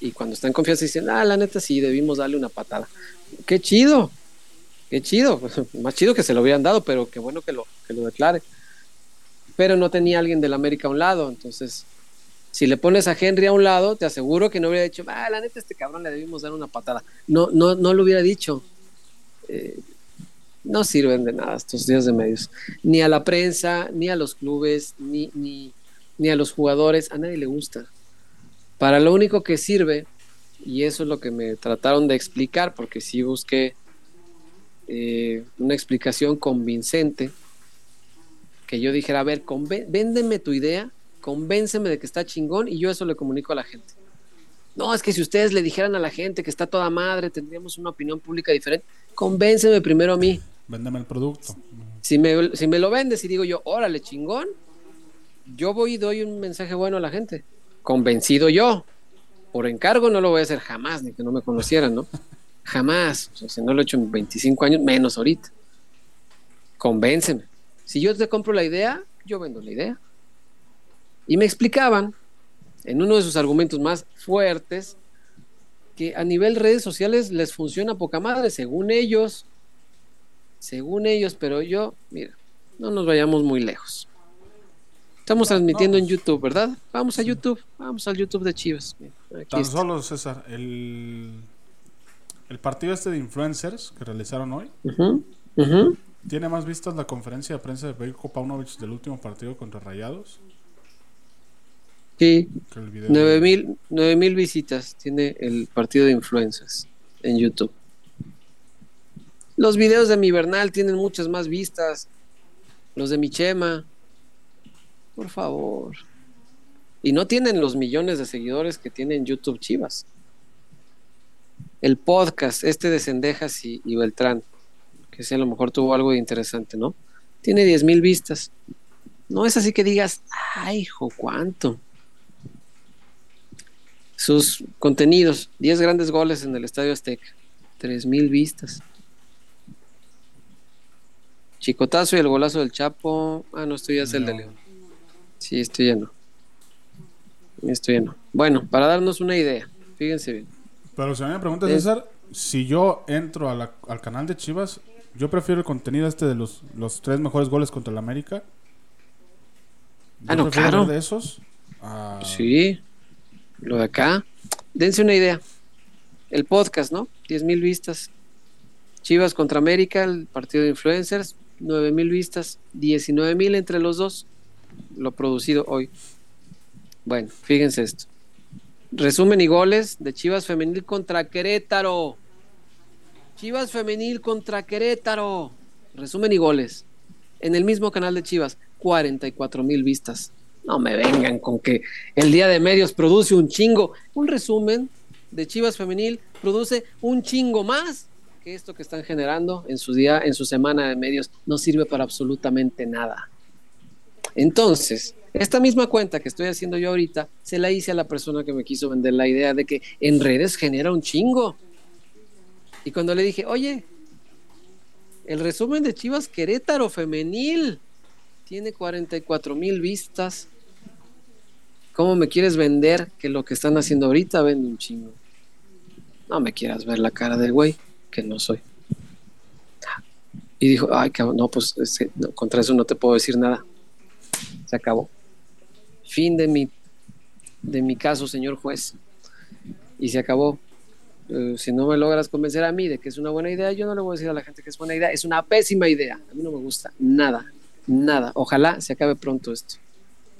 y, cuando está en confianza dicen, ah, la neta sí, debimos darle una patada. Qué chido, qué chido, más chido que se lo hubieran dado, pero qué bueno que lo, que lo declare. Pero no tenía alguien del América a un lado, entonces si le pones a Henry a un lado, te aseguro que no hubiera dicho, ah, la neta, este cabrón le debimos dar una patada. No, no, no lo hubiera dicho. Eh, no sirven de nada estos días de medios. Ni a la prensa, ni a los clubes, ni, ni, ni a los jugadores. A nadie le gusta. Para lo único que sirve, y eso es lo que me trataron de explicar, porque sí busqué eh, una explicación convincente, que yo dijera, a ver, véndeme tu idea convénceme de que está chingón y yo eso le comunico a la gente. No, es que si ustedes le dijeran a la gente que está toda madre, tendríamos una opinión pública diferente. Convénceme primero a mí. Véndeme el producto. Si me, si me lo vendes y digo yo, órale, chingón, yo voy y doy un mensaje bueno a la gente. Convencido yo. Por encargo no lo voy a hacer jamás, ni que no me conocieran, ¿no? Jamás. O sea, si no lo he hecho en 25 años, menos ahorita. Convénceme. Si yo te compro la idea, yo vendo la idea. Y me explicaban, en uno de sus argumentos más fuertes, que a nivel redes sociales les funciona poca madre, según ellos, según ellos, pero yo, mira, no nos vayamos muy lejos. Estamos transmitiendo en YouTube, ¿verdad? Vamos a YouTube, vamos al YouTube de Chivas. Tan solo, César, el, el partido este de influencers que realizaron hoy, ¿tiene más vistas la conferencia de prensa de Beiko Paunovic del último partido contra Rayados? Sí, 9000 mil visitas tiene el partido de influencias en YouTube. Los videos de mi Bernal tienen muchas más vistas. Los de mi Chema. Por favor. Y no tienen los millones de seguidores que tienen YouTube Chivas. El podcast, este de Cendejas y, Beltrán, que sí a lo mejor tuvo algo interesante, ¿no? Tiene 10 mil vistas. No es así que digas, ay, hijo, ¿cuánto? Sus contenidos, 10 grandes goles en el Estadio Azteca, 3000 vistas. Chicotazo y el golazo del Chapo. Ah, no, estoy ya es el de León. Sí, estoy lleno. Estoy lleno. Bueno, para darnos una idea. Fíjense bien. Pero si a mí me preguntas, Es- César, si yo entro a la- al canal de Chivas, yo prefiero el contenido este de los, los tres mejores goles contra el América. Yo Ah, no, claro. de esos. Sí, lo de acá. Dense una idea. El podcast, ¿no? 10 mil vistas. Chivas contra América, el partido de influencers, 9 mil vistas. 19 mil entre los dos. Lo producido hoy. Bueno, fíjense esto. Resumen y goles de Chivas Femenil contra Querétaro. Chivas Femenil contra Querétaro. Resumen y goles. En el mismo canal de Chivas, 44 mil vistas. No me vengan con que el día de medios produce un chingo. Un resumen de Chivas Femenil produce un chingo más que esto que están generando en su día, en su semana de medios. No sirve para absolutamente nada. Entonces, esta misma cuenta que estoy haciendo yo ahorita, se la hice a la persona que me quiso vender la idea de que en redes genera un chingo. Y cuando le dije, oye, el resumen de Chivas Querétaro femenil tiene 44 mil vistas. ¿Cómo me quieres vender que lo que están haciendo ahorita vende un chingo? No me quieras ver la cara del güey, que no soy. Y dijo, ay, cabrón, no, pues es que, no, contra eso no te puedo decir nada. Se acabó. Fin de mi, de mi caso, señor juez. Y se acabó. Eh, si no me logras convencer a mí de que es una buena idea, yo no le voy a decir a la gente que es buena idea. Es una pésima idea. A mí no me gusta nada, nada. Ojalá se acabe pronto esto.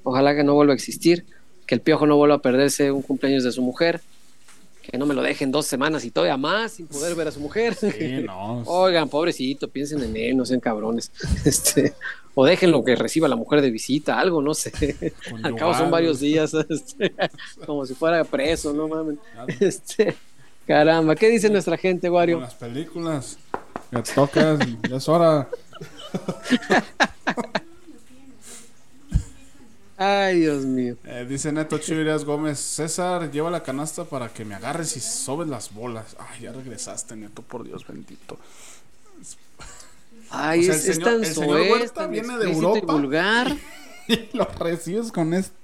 Ojalá que no vuelva a existir, que el piojo no vuelva a perderse un cumpleaños de su mujer, que no me lo dejen dos semanas y todavía más sin poder ver a su mujer. Sí, no. Oigan, pobrecito, piensen en él, no sean cabrones. Este, o déjenlo que reciba la mujer de visita, algo, no sé. Al cabo son varios días, este, como si fuera preso, no mames. Este, caramba, ¿qué dice nuestra gente, Con Wario? las películas. Ya tocas, ya es hora. Ay, Dios mío. Eh, dice Neto Chivirías Gómez, César, lleva la canasta para que me agarres y sobes las bolas. Ay, ya regresaste, Neto, por Dios bendito. Ay, O sea, es, el es señor- tan el señor soez, Huerta tan viene de explícito y Europa. vulgar. Y lo recibes con esto.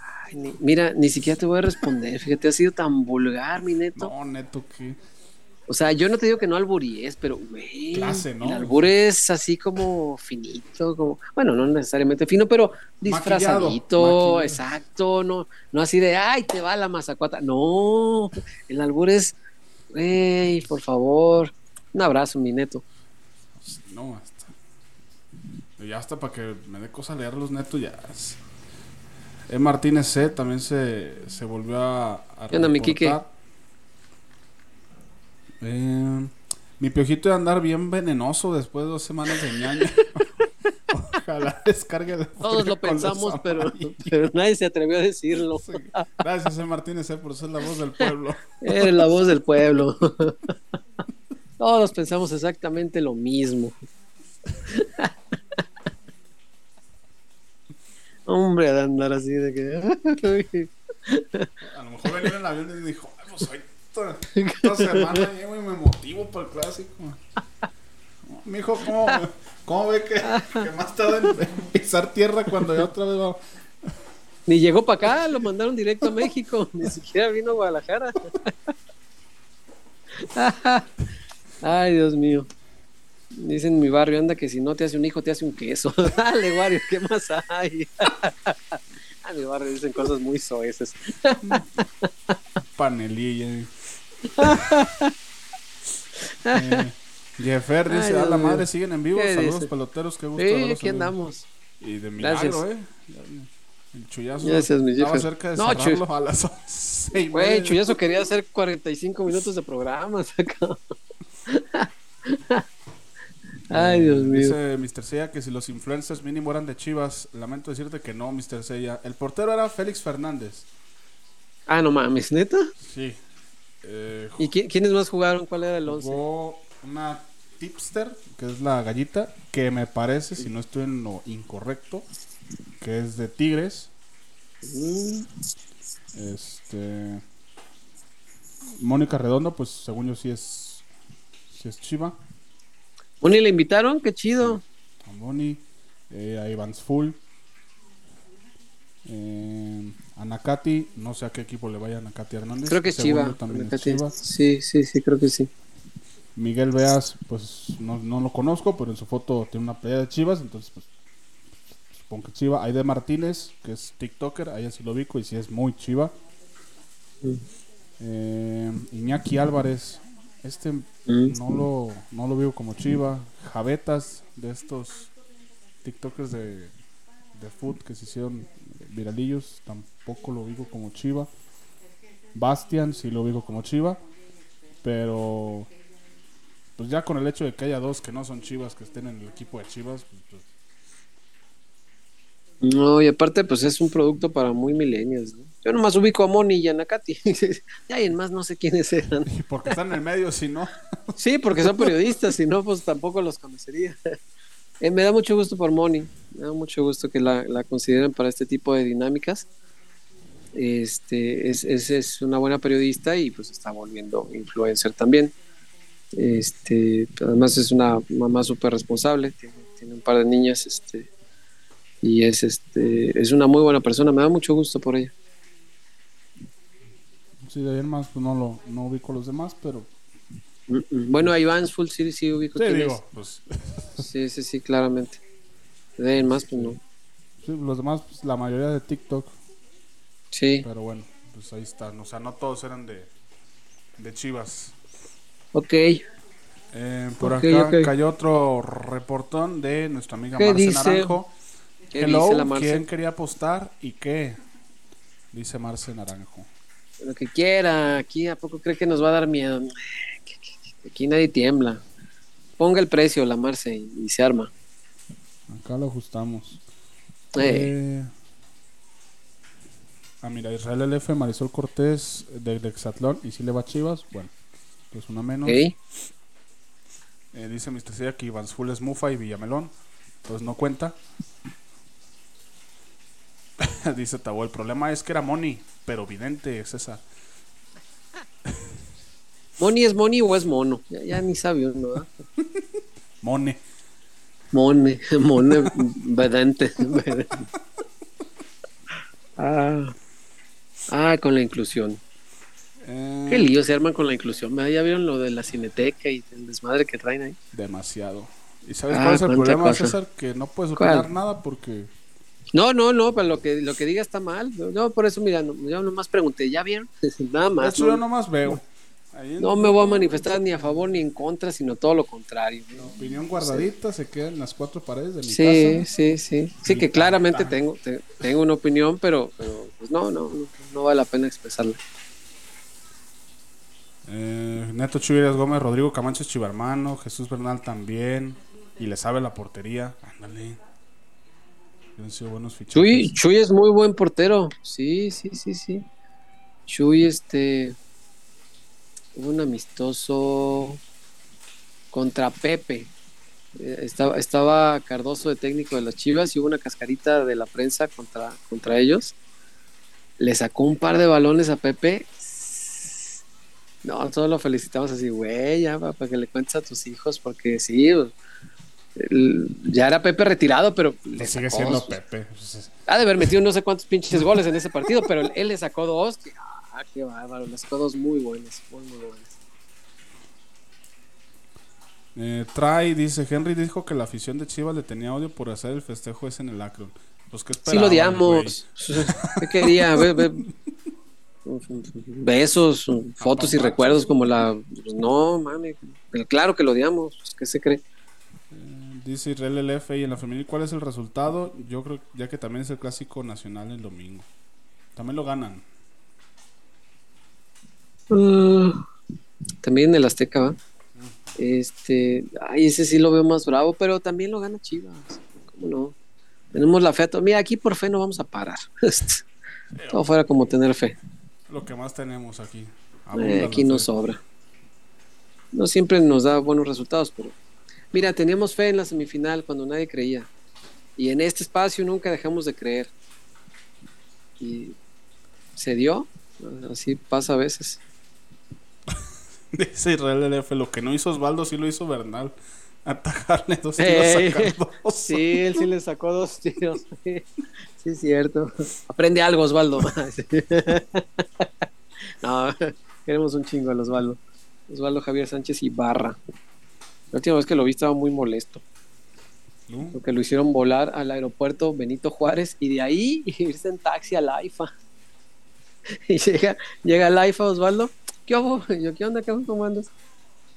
Ay, ni- mira, ni siquiera te voy a responder. Fíjate, ha sido tan vulgar, mi neto. No, Neto, que. O sea, yo no te digo que no alburíes, pero, güey. Clase, ¿no? El albur es así como finito, como. Bueno, no necesariamente fino, pero disfrazadito, Maquillado. exacto. No, no así de, ay, te va la mazacuata. No, el albur es, güey, por favor. Un abrazo, mi neto. No, hasta. Ya hasta para que me dé cosa leerlos, Neto, ya. es- E. Martínez C. también se, se volvió a. a ¿Qué onda, mi. Quique? Eh, mi piojito de andar bien venenoso después de dos semanas de ñaña. Ojalá descargue el Todos lo pensamos, pero, nadie se atrevió a decirlo. Gracias, E. Martínez C. por ser la voz del pueblo. Eres la voz del pueblo. Todos pensamos exactamente lo mismo. Hombre, de andar así de que. A lo mejor venía en el avión y dijo, "Ay, pues hoy toda, toda semana llego y me motivo para el clásico. Mijo, ¿cómo, cómo ve que, que más tarda en, pisar tierra cuando ya otra vez va? Ni llegó para acá, lo mandaron directo a México. Ni siquiera vino a Guadalajara. Ay, Dios mío. Dicen en mi barrio, anda que si no te hace un hijo, te hace un queso. Dale, Wario, ¿qué más hay? A mi barrio dicen cosas muy soeces. Panelilla. Eh, Jeffer dice, Ay, a la madre siguen en vivo. ¿Qué Saludos dice? peloteros, qué gusto. Sí, aquí en vivo". andamos. Y de Gracias. milagro, eh. Ya, El chullazo. Gracias, mi estaba cerca de No, cerrarlo Chuy. a las once y Güey, media. Chuyazo quería hacer 45 minutos de programa. Ay, Dios mío. Dice Mr. Seiya que si los influencers mínimo eran de Chivas, lamento decirte que no, Mr. Seiya. El portero era Félix Fernández. Ah, no mames, neta. Sí. Eh, ¿Y qui- quiénes más jugaron? ¿Cuál era el 11? jugó una tipster, que es la gallita, que me parece, si no estoy en lo incorrecto, que es de Tigres. Este. Mónica Redondo, pues según yo sí es. Sí es Chiva. Uni le invitaron, qué chido. A Moni, eh, a Ivans Full, eh, Anacati, no sé a qué equipo le vaya a Anacati Hernández. Creo que es Chiva. también es. Chivas. Sí, sí, sí, creo que sí. Miguel Veas, pues no, no lo conozco, pero en su foto tiene una pelea de Chivas, entonces pues supongo que Chiva. Aide Martínez, que es TikToker, ahí sí lo ubico y sí es muy Chiva. Eh, Iñaki Álvarez, este no lo no lo veo como Chiva. Javetas, de estos TikTokers de, de food que se hicieron viralillos, tampoco lo digo como Chiva. Bastian, sí lo digo como Chiva, pero pues ya con el hecho de que haya dos que no son Chivas que estén en el equipo de Chivas, pues, pues, No, y aparte, pues es un producto para muy millennials, ¿no? Yo nomás ubico a Moni y a Nakati. y alguien más no sé quiénes eran. y porque están en el medio, si no. Sí, porque son periodistas, si no, pues tampoco los conocería. Eh, me da mucho gusto por Moni, me da mucho gusto que la, la consideren para este tipo de dinámicas. Este, es, es, es una buena periodista y pues está volviendo influencer también. Este, además es una mamá súper responsable, tiene, tiene un par de niñas, este, y es este, es una muy buena persona, me da mucho gusto por ella. Sí, de ahí en más pues no lo no ubico los demás, pero Bueno, a Iván Full sí, sí ubico sí, digo, es. pues Sí, sí, sí, claramente. De ahí en más, pues no. sí, los demás, pues, la mayoría de TikTok, Sí, pero bueno, pues ahí están. O sea, no todos eran de, de Chivas. ok. Eh, por acá cayó otro reportón de nuestra amiga ¿Qué Marce dice? Naranjo. ¿Qué Hello, dice la Marce? ¿quién quería apostar y qué? Dice Marce Naranjo. Lo que quiera, aquí a poco cree que nos va a dar miedo. Aquí nadie tiembla. Ponga el precio, la Marce, y, y se arma. Acá lo ajustamos. Eh. Eh, ah, mira, Israel LF, Marisol Cortés de, de Exatlón. ¿Y si le va a Chivas? Bueno, pues una menos. Eh, dice Mr. Cia que Iván Full es Mufa y Villamelón. Pues no cuenta. dice Tabo, el problema es que era Moni, pero vidente, César. ¿Moni es Moni o es mono? Ya, ya ni sabe uno, ¿verdad? Mone. Mone, Mone, vedente. ah. Ah, con la inclusión. Eh, Qué lío se arman con la inclusión. ¿Ya vieron lo de la cineteca y el desmadre que traen ahí? Demasiado. ¿Y sabes Ah, cuál es el problema, cosa. César? Que no puedes ¿Cuál? opinar nada porque... No, no, no, pero lo que, lo que diga está mal. Yo por eso, mira, no- yo nomás pregunté, ¿ya vieron? Nada más. hecho, no, yo nomás veo. En no me voy a manifestar ni a favor ni en contra, sino todo lo contrario. la opinión guardadita se queda en las cuatro paredes de mi Sí, casa. sí, sí. Sí, que claramente tengo, te- tengo una opinión, pero, pero pues no, no, no, no vale la pena expresarla. Eh, Neto Chugueras Gómez, Rodrigo Camacho Chivarmano, Jesús Bernal también. Y le sabe la portería. Ándale. Han sido buenos fichajes. Chuy, Chuy es muy buen portero. Sí, sí, sí, sí. Chuy, este. Un amistoso contra Pepe. Eh, Estaba, estaba Cardoso de técnico de las Chivas y hubo una cascarita de la prensa contra, contra ellos. Le sacó un par de balones a Pepe. No, todos lo felicitamos así, güey, ya pa- para que le cuentes a tus hijos, porque sí, el- ya era Pepe retirado, pero le Le sigue sacó siendo Pepe. Pues es- ha de haber metido no sé cuántos pinches goles en ese partido, pero él, él le sacó dos. Que- ah, qué bárbaro, le sacó dos muy buenos, muy, muy buenos. Eh, trae, dice, Henry dijo que la afición de Chivas le tenía odio por hacer el festejo ese en el Akron. Pues que Sí lo odiamos. ¿Qué quería? Besos, fotos y recuerdos como la... pues no, mami, claro que lo odiamos. pues, ¿Qué se cree? Dice Israel LF y en la femenil, ¿cuál es el resultado? Yo creo, ya que también es el clásico nacional el domingo. También lo ganan. Ah, también el Azteca, ¿va? Este, ay, ese sí lo veo más bravo, pero también lo gana Chivas. ¿Cómo no? Tenemos la fe. a to- Mira, aquí por fe no vamos a parar. Todo fuera como tener fe. Lo que más tenemos aquí. Eh, aquí nos sobra. No siempre nos da buenos resultados, pero mira, teníamos fe en la semifinal cuando nadie creía. Y en este espacio nunca dejamos de creer. Y se dio. Así pasa a veces. Dice Israel LF, lo que no hizo Osvaldo sí lo hizo Bernal. atajarle dos tiros, sacar dos. Sí, él sí le sacó dos tiros. Sí, sí, es cierto. Aprende algo, Osvaldo. No, queremos un chingo al Osvaldo. Osvaldo Javier Sánchez y Barra. La última vez que lo vi estaba muy molesto. ¿No? Porque lo hicieron volar al aeropuerto Benito Juárez y de ahí irse en taxi a la IFA. Y llega, llega al IFA Osvaldo. ¿Qué hubo? Yo, ¿qué onda, cabrón? ¿Cómo andas?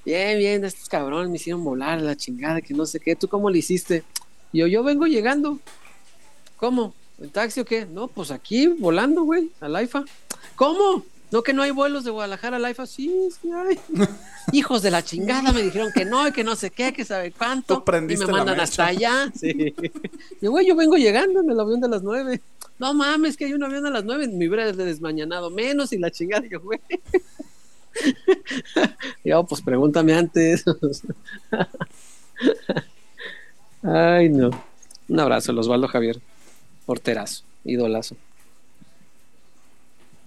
Bien, bien, estos cabrones me hicieron volar a la chingada, que no sé qué. ¿Tú cómo le hiciste? Yo, yo vengo llegando. ¿Cómo? ¿En taxi o qué? No, pues aquí volando, güey, al IFA. ¿Cómo? No, que no hay vuelos de Guadalajara al IFA. Sí, sí hay. Hijos de la chingada me dijeron que no, y que no sé qué, que sabe cuánto. Y me mandan hasta allá. Sí. Y güey, yo vengo llegando en el avión de las nueve. No mames, que hay un avión a las nueve. Me hubiera desmañanado menos y la chingada. Yo, güey. Yo, pues pregúntame antes. Ay, no. Un abrazo, Osvaldo Javier. Porterazo, idolazo.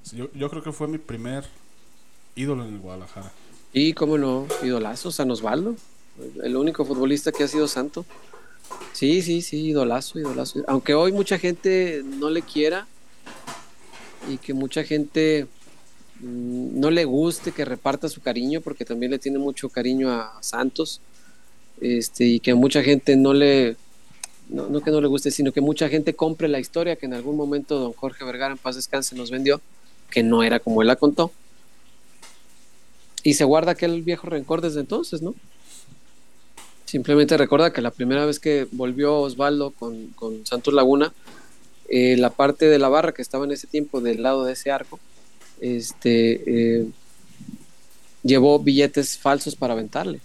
Sí, Yo, yo creo que fue mi primer ídolo en el Guadalajara. Y cómo no, idolazo, San Osvaldo. El único futbolista que ha sido santo. Sí, sí, sí, idolazo, idolazo. Aunque hoy mucha gente no le quiera y que mucha gente no le guste que reparta su cariño, porque también le tiene mucho cariño a Santos. Este, y que a mucha gente no le, no, no que no le guste, sino que mucha gente compre la historia que en algún momento don Jorge Vergara en paz descanse nos vendió, que no era como él la contó. Y se guarda aquel viejo rencor desde entonces, ¿no? Simplemente recuerda que la primera vez que volvió Osvaldo con, con Santos Laguna, eh, la parte de la barra que estaba en ese tiempo del lado de ese arco, este, eh, llevó billetes falsos para aventarle.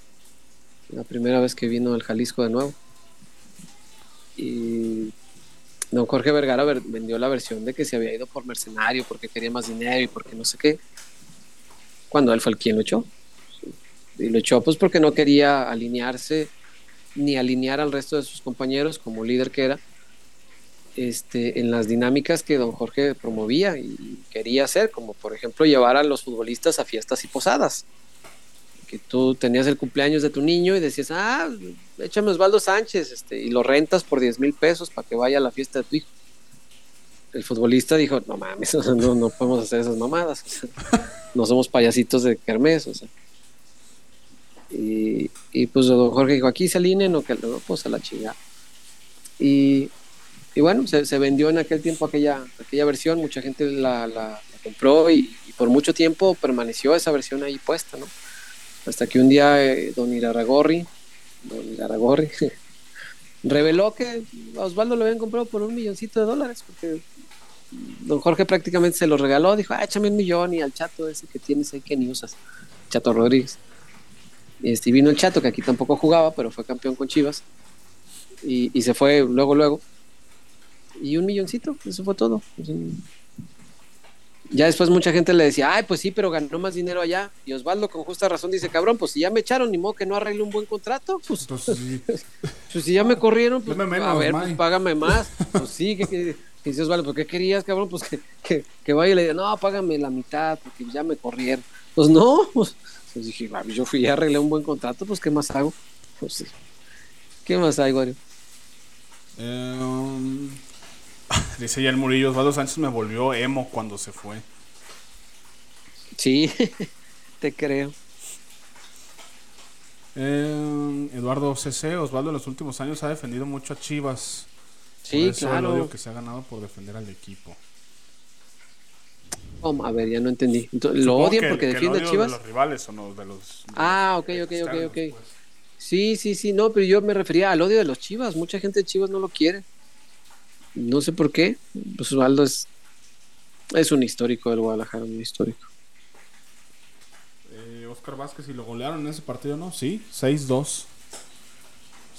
La primera vez que vino al Jalisco de nuevo. Y don Jorge Vergara ver- vendió la versión de que se había ido por mercenario porque quería más dinero y porque no sé qué. Cuando él fue el quien lo echó. Y lo echó pues porque no quería alinearse ni alinear al resto de sus compañeros como líder que era este, en las dinámicas que don Jorge promovía y quería hacer, como por ejemplo llevar a los futbolistas a fiestas y posadas. Que tú tenías el cumpleaños de tu niño y decías, ah, échame Osvaldo Sánchez, este, y lo rentas por 10 mil pesos para que vaya a la fiesta de tu hijo. El futbolista dijo, no mames, no, no podemos hacer esas mamadas. o no somos payasitos de kermés, o sea. Y, y pues don Jorge dijo, aquí se alineen o que no, pues a la chingada. Y, y bueno, se, vendió en aquel tiempo aquella, aquella versión, mucha gente la, compró y, por mucho tiempo permaneció esa versión ahí puesta, ¿no? Hasta que un día eh, don Iraragorri, don reveló que a Osvaldo lo habían comprado por un milloncito de dólares, porque don Jorge prácticamente se lo regaló, dijo, ah, échame un millón y al chato ese que tienes ahí que ni usas, Chato Rodríguez. Este, vino el Chato, que aquí tampoco jugaba, pero fue campeón con Chivas. Y se fue luego, luego. Y un milloncito, eso fue todo. Ya después mucha gente le decía, ay, pues sí, pero ganó más dinero allá. Y Osvaldo con justa razón dice, cabrón, pues si ya me echaron, ni modo que no arregle un buen contrato. Pues, Entonces, sí. pues si ya me corrieron, pues menos, a ver, pues págame más. Pues sí, que, que, que dice Osvaldo, ¿por qué querías, cabrón? Pues que, que, que vaya y le diga, no, págame la mitad, porque ya me corrieron. Pues no, pues, pues dije, "Ah, yo fui y arreglé un buen contrato, pues ¿qué más hago? Pues sí. ¿Qué más hay, Wario? Eh, um, dice ya el Murillo, Osvaldo Sánchez me volvió emo cuando se fue. Sí, te creo. Eh, Eduardo CC, Osvaldo en los últimos años ha defendido mucho a Chivas. Sí, Por eso el claro. odio que se ha ganado por defender al equipo. ¿Cómo? A ver, ya no entendí. Entonces, ¿Lo odian que- porque que el defiende a Chivas? De los rivales o no, de los. de Ah, los ok, ok, ok, ok. pues. Sí, sí, sí, no, pero yo me refería al odio de los Chivas. Mucha gente de Chivas no lo quiere. No sé por qué. Pues Osvaldo es, es un histórico del Guadalajara, un histórico. Eh, Oscar Vázquez, y lo golearon en ese partido, ¿no? Sí, 6-2.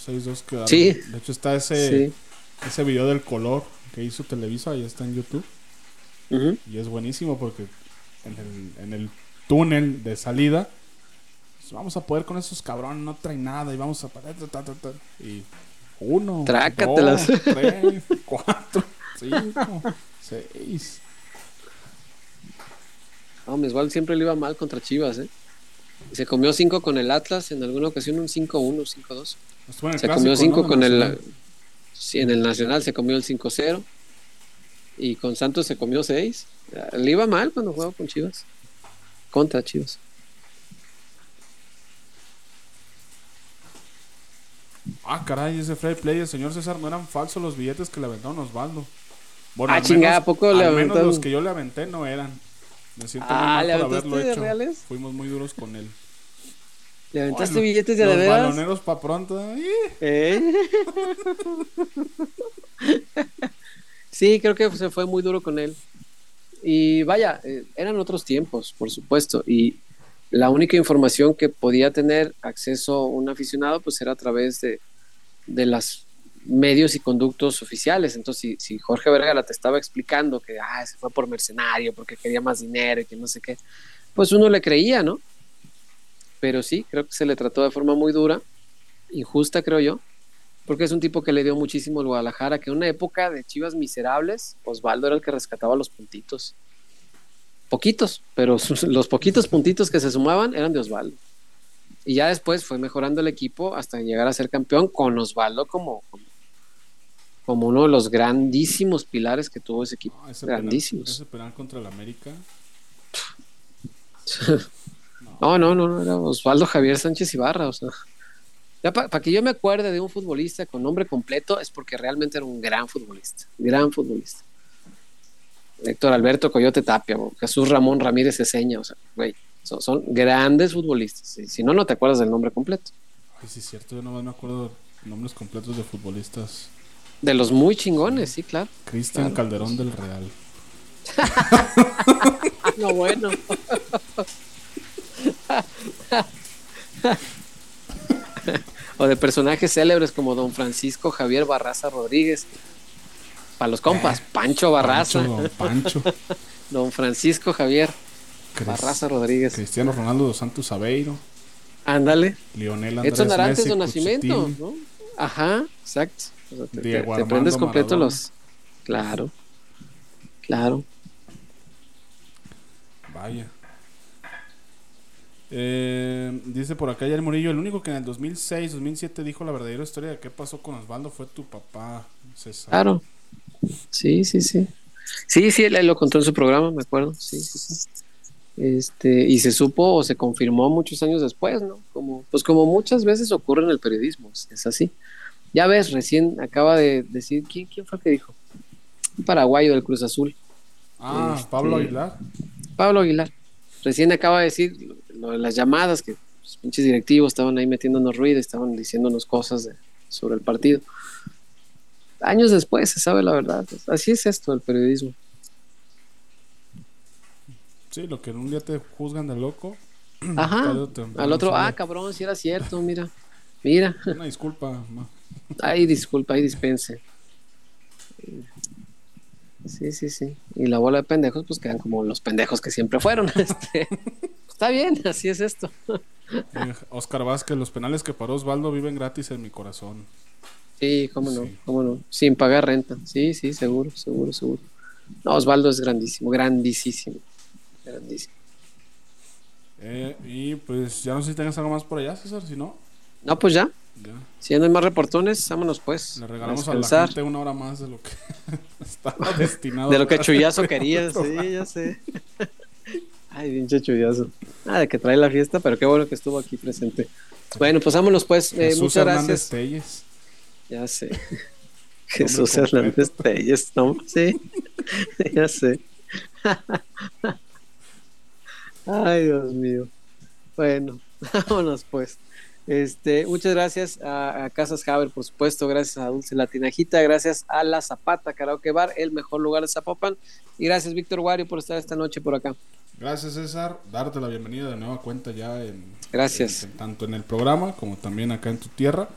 6-2 quedaron. Sí. De hecho, está ese, Sí. ese video del color que hizo Televisa, ahí está en YouTube. Y es buenísimo porque en el, en el túnel de salida pues, vamos a poder con esos cabrones, no traen nada y vamos a. Y uno, Trácatelas. dos, tres, cuatro, cinco, seis. No, mi Osvaldo siempre le iba mal contra Chivas, ¿eh? Se comió 5 con el Atlas, en alguna ocasión un 5-1, 5-2. Estuvo en el Se clásico, comió 5 ¿no? con el... Sí, en el Nacional se comió el 5-0. Y con Santos se comió 6. Le iba mal cuando jugaba con Chivas. Contra Chivas. Ah, caray, ese Free Play, el señor César, no eran falsos los billetes que le aventaron a Osvaldo. Bueno, Ah, al chingada, ¿a poco le al menos los que yo le aventé no eran. Me siento Ah, muy mal ¿le por haberlo hecho. reales? Fuimos muy duros con él. ¿Le aventaste billetes de los de veras? baloneros pa' pronto. ¡ih! ¿Eh? sí, creo que se fue muy duro con él. Y vaya, eh, eran otros tiempos, por supuesto. Y la única información que podía tener acceso un aficionado, pues era a través de, de los medios y conductos oficiales. Entonces, si, si Jorge Vergara te estaba explicando que ah, se fue por mercenario, porque quería más dinero y que no sé qué, pues uno le creía, ¿no? Pero sí, creo que se le trató de forma muy dura, injusta, creo yo, porque es un tipo que le dio muchísimo al Guadalajara, que en una época de Chivas miserables, Osvaldo era el que rescataba los puntitos. Poquitos, pero los poquitos puntitos que se sumaban eran de Osvaldo. Y ya después fue mejorando el equipo hasta llegar a ser campeón con Osvaldo como, como, uno de los grandísimos pilares que tuvo ese equipo. Ese penal- grandísimos. ese penal contra el América. No, no, no, no, era Osvaldo Javier Sánchez Ibarra, o sea. Ya para que yo me acuerde de un futbolista con nombre completo es porque realmente era un gran futbolista, gran futbolista. Héctor Alberto Coyote Tapia, Jesús Ramón Ramírez Eseña, o sea, güey, son, son grandes futbolistas. Si, si no, no te acuerdas del nombre completo. Sí, es cierto, yo nomás me acuerdo nombres completos de futbolistas. De los muy chingones, sí, claro. Cristian Claro. Calderón del Real. No, bueno. o de personajes célebres como don Francisco Javier Barraza Rodríguez. Para los compas, Pancho Barraza. Eh, Pancho, don Pancho. don Francisco Javier Barraza Rodríguez. Cristiano Ronaldo dos Santos Aveiro. Ándale. Lionel Andrés Edson Arantes Messi don Nacimiento. Ajá, exacto. O sea, te, Diego te Armando completo Maradona. los. Claro. Claro. Vaya. Eh, dice por acá Yael Murillo, el único que en el 2006, 2007 dijo la verdadera historia de qué pasó con Osvaldo fue tu papá, César. Claro. Sí, sí, sí. Sí, sí, él, él lo contó en su programa, me acuerdo. Sí, sí, sí. Este, y se supo o se confirmó muchos años después, ¿no? Como, pues como muchas veces ocurre en el periodismo, es, así. Ya ves, recién acaba de decir, ¿quién, quién fue el que dijo? Un paraguayo del Cruz Azul. Ah, Este, Pablo Aguilar. Pablo Aguilar. Recién acaba de decir lo de las llamadas, que los pinches directivos estaban ahí metiéndonos ruido, estaban diciéndonos cosas de- sobre el partido. Años después se sabe la verdad. Así es esto el periodismo. Sí, lo que en un día te juzgan de loco. Ajá. Al otro, ah, cabrón, si era cierto, mira. Mira. Una disculpa, ma. Ay, disculpa, ay, dispense. Sí, sí, sí. Y la bola de pendejos, pues quedan como los pendejos que siempre fueron. Este, está bien, así es esto. Eh, Oscar Vázquez, los penales que paró Osvaldo viven gratis en mi corazón. Sí, cómo no, Sí. cómo no. Sin pagar renta. Sí, sí, seguro, seguro, seguro. No, Osvaldo es grandísimo, grandísimo. Grandísimo. Eh, y pues ya no sé si tengas algo más por allá, César, si no, No, pues ya. ya. Si no hay más reportones, vámonos pues. Le regalamos a, a la gente una hora más de lo que estaba destinado. De lo que Chuyazo quería, sí, ya sé. Ay, pinche Chuyazo. Ah, de que trae la fiesta, pero qué bueno que estuvo aquí presente. Bueno, pues vámonos pues. Eh, muchas Hernández gracias. Telles. Ya sé. Jesús. Hernández Telles, ¿no? Sí, ya sé. Ay, Dios mío. Bueno, vámonos pues. Este, muchas gracias a, a Casas Haber, por supuesto, gracias a Dulce Latinajita, gracias a La Zapata Karaoke Bar, el mejor lugar de Zapopan, y gracias Víctor Wario por estar esta noche por acá. Gracias, César. Darte la bienvenida de nueva cuenta ya en, Gracias. en- tanto en el programa como también acá en tu tierra.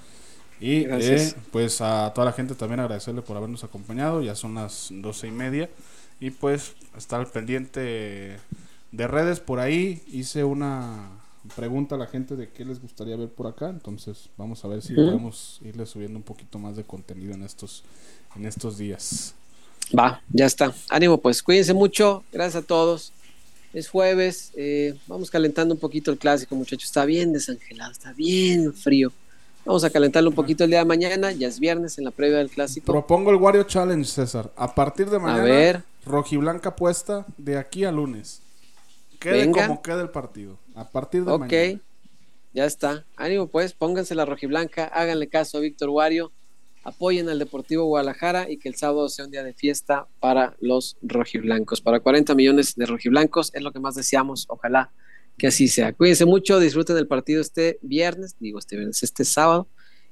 Y eh, pues a toda la gente también agradecerle por habernos acompañado. Ya son las doce y media. Y pues estar pendiente de redes por ahí. Hice una pregunta a la gente de qué les gustaría ver por acá. Entonces vamos a ver si podemos irle subiendo un poquito más de contenido en estos, en estos días. Va, ya está. Ánimo pues, cuídense mucho, gracias a todos. Es jueves, eh, vamos calentando un poquito el clásico, muchachos. Está bien desangelado, está bien frío. Vamos a calentarlo un poquito el día de mañana, ya es viernes en la previa del clásico. Propongo el Wario Challenge, César. A partir de mañana, ver. rojiblanca puesta de aquí a lunes. Quede Venga. como quede el partido. A partir de Ok, mañana. ya está. Ánimo pues, pónganse la rojiblanca, háganle caso a Víctor Wario, apoyen al Deportivo Guadalajara y que el sábado sea un día de fiesta para los rojiblancos. Para 40 millones de rojiblancos es lo que más deseamos, ojalá que así sea. Cuídense mucho, disfruten del partido este viernes, digo este viernes, este sábado.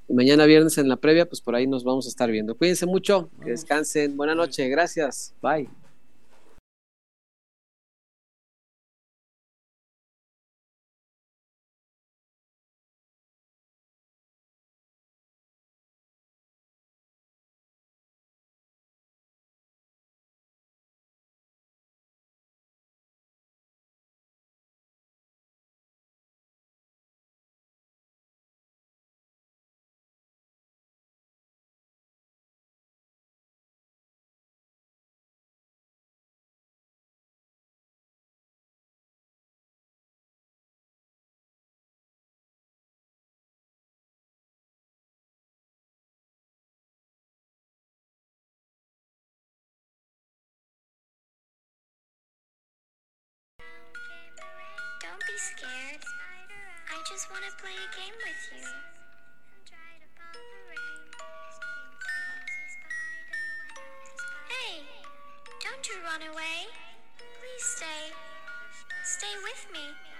Y mañana viernes en la previa, pues por ahí nos vamos a estar viendo. Cuídense mucho, que descansen. Buena noche, gracias. Bye. Scared. I just want to play a game with you. Hey, don't you run away. Please stay. Stay with me.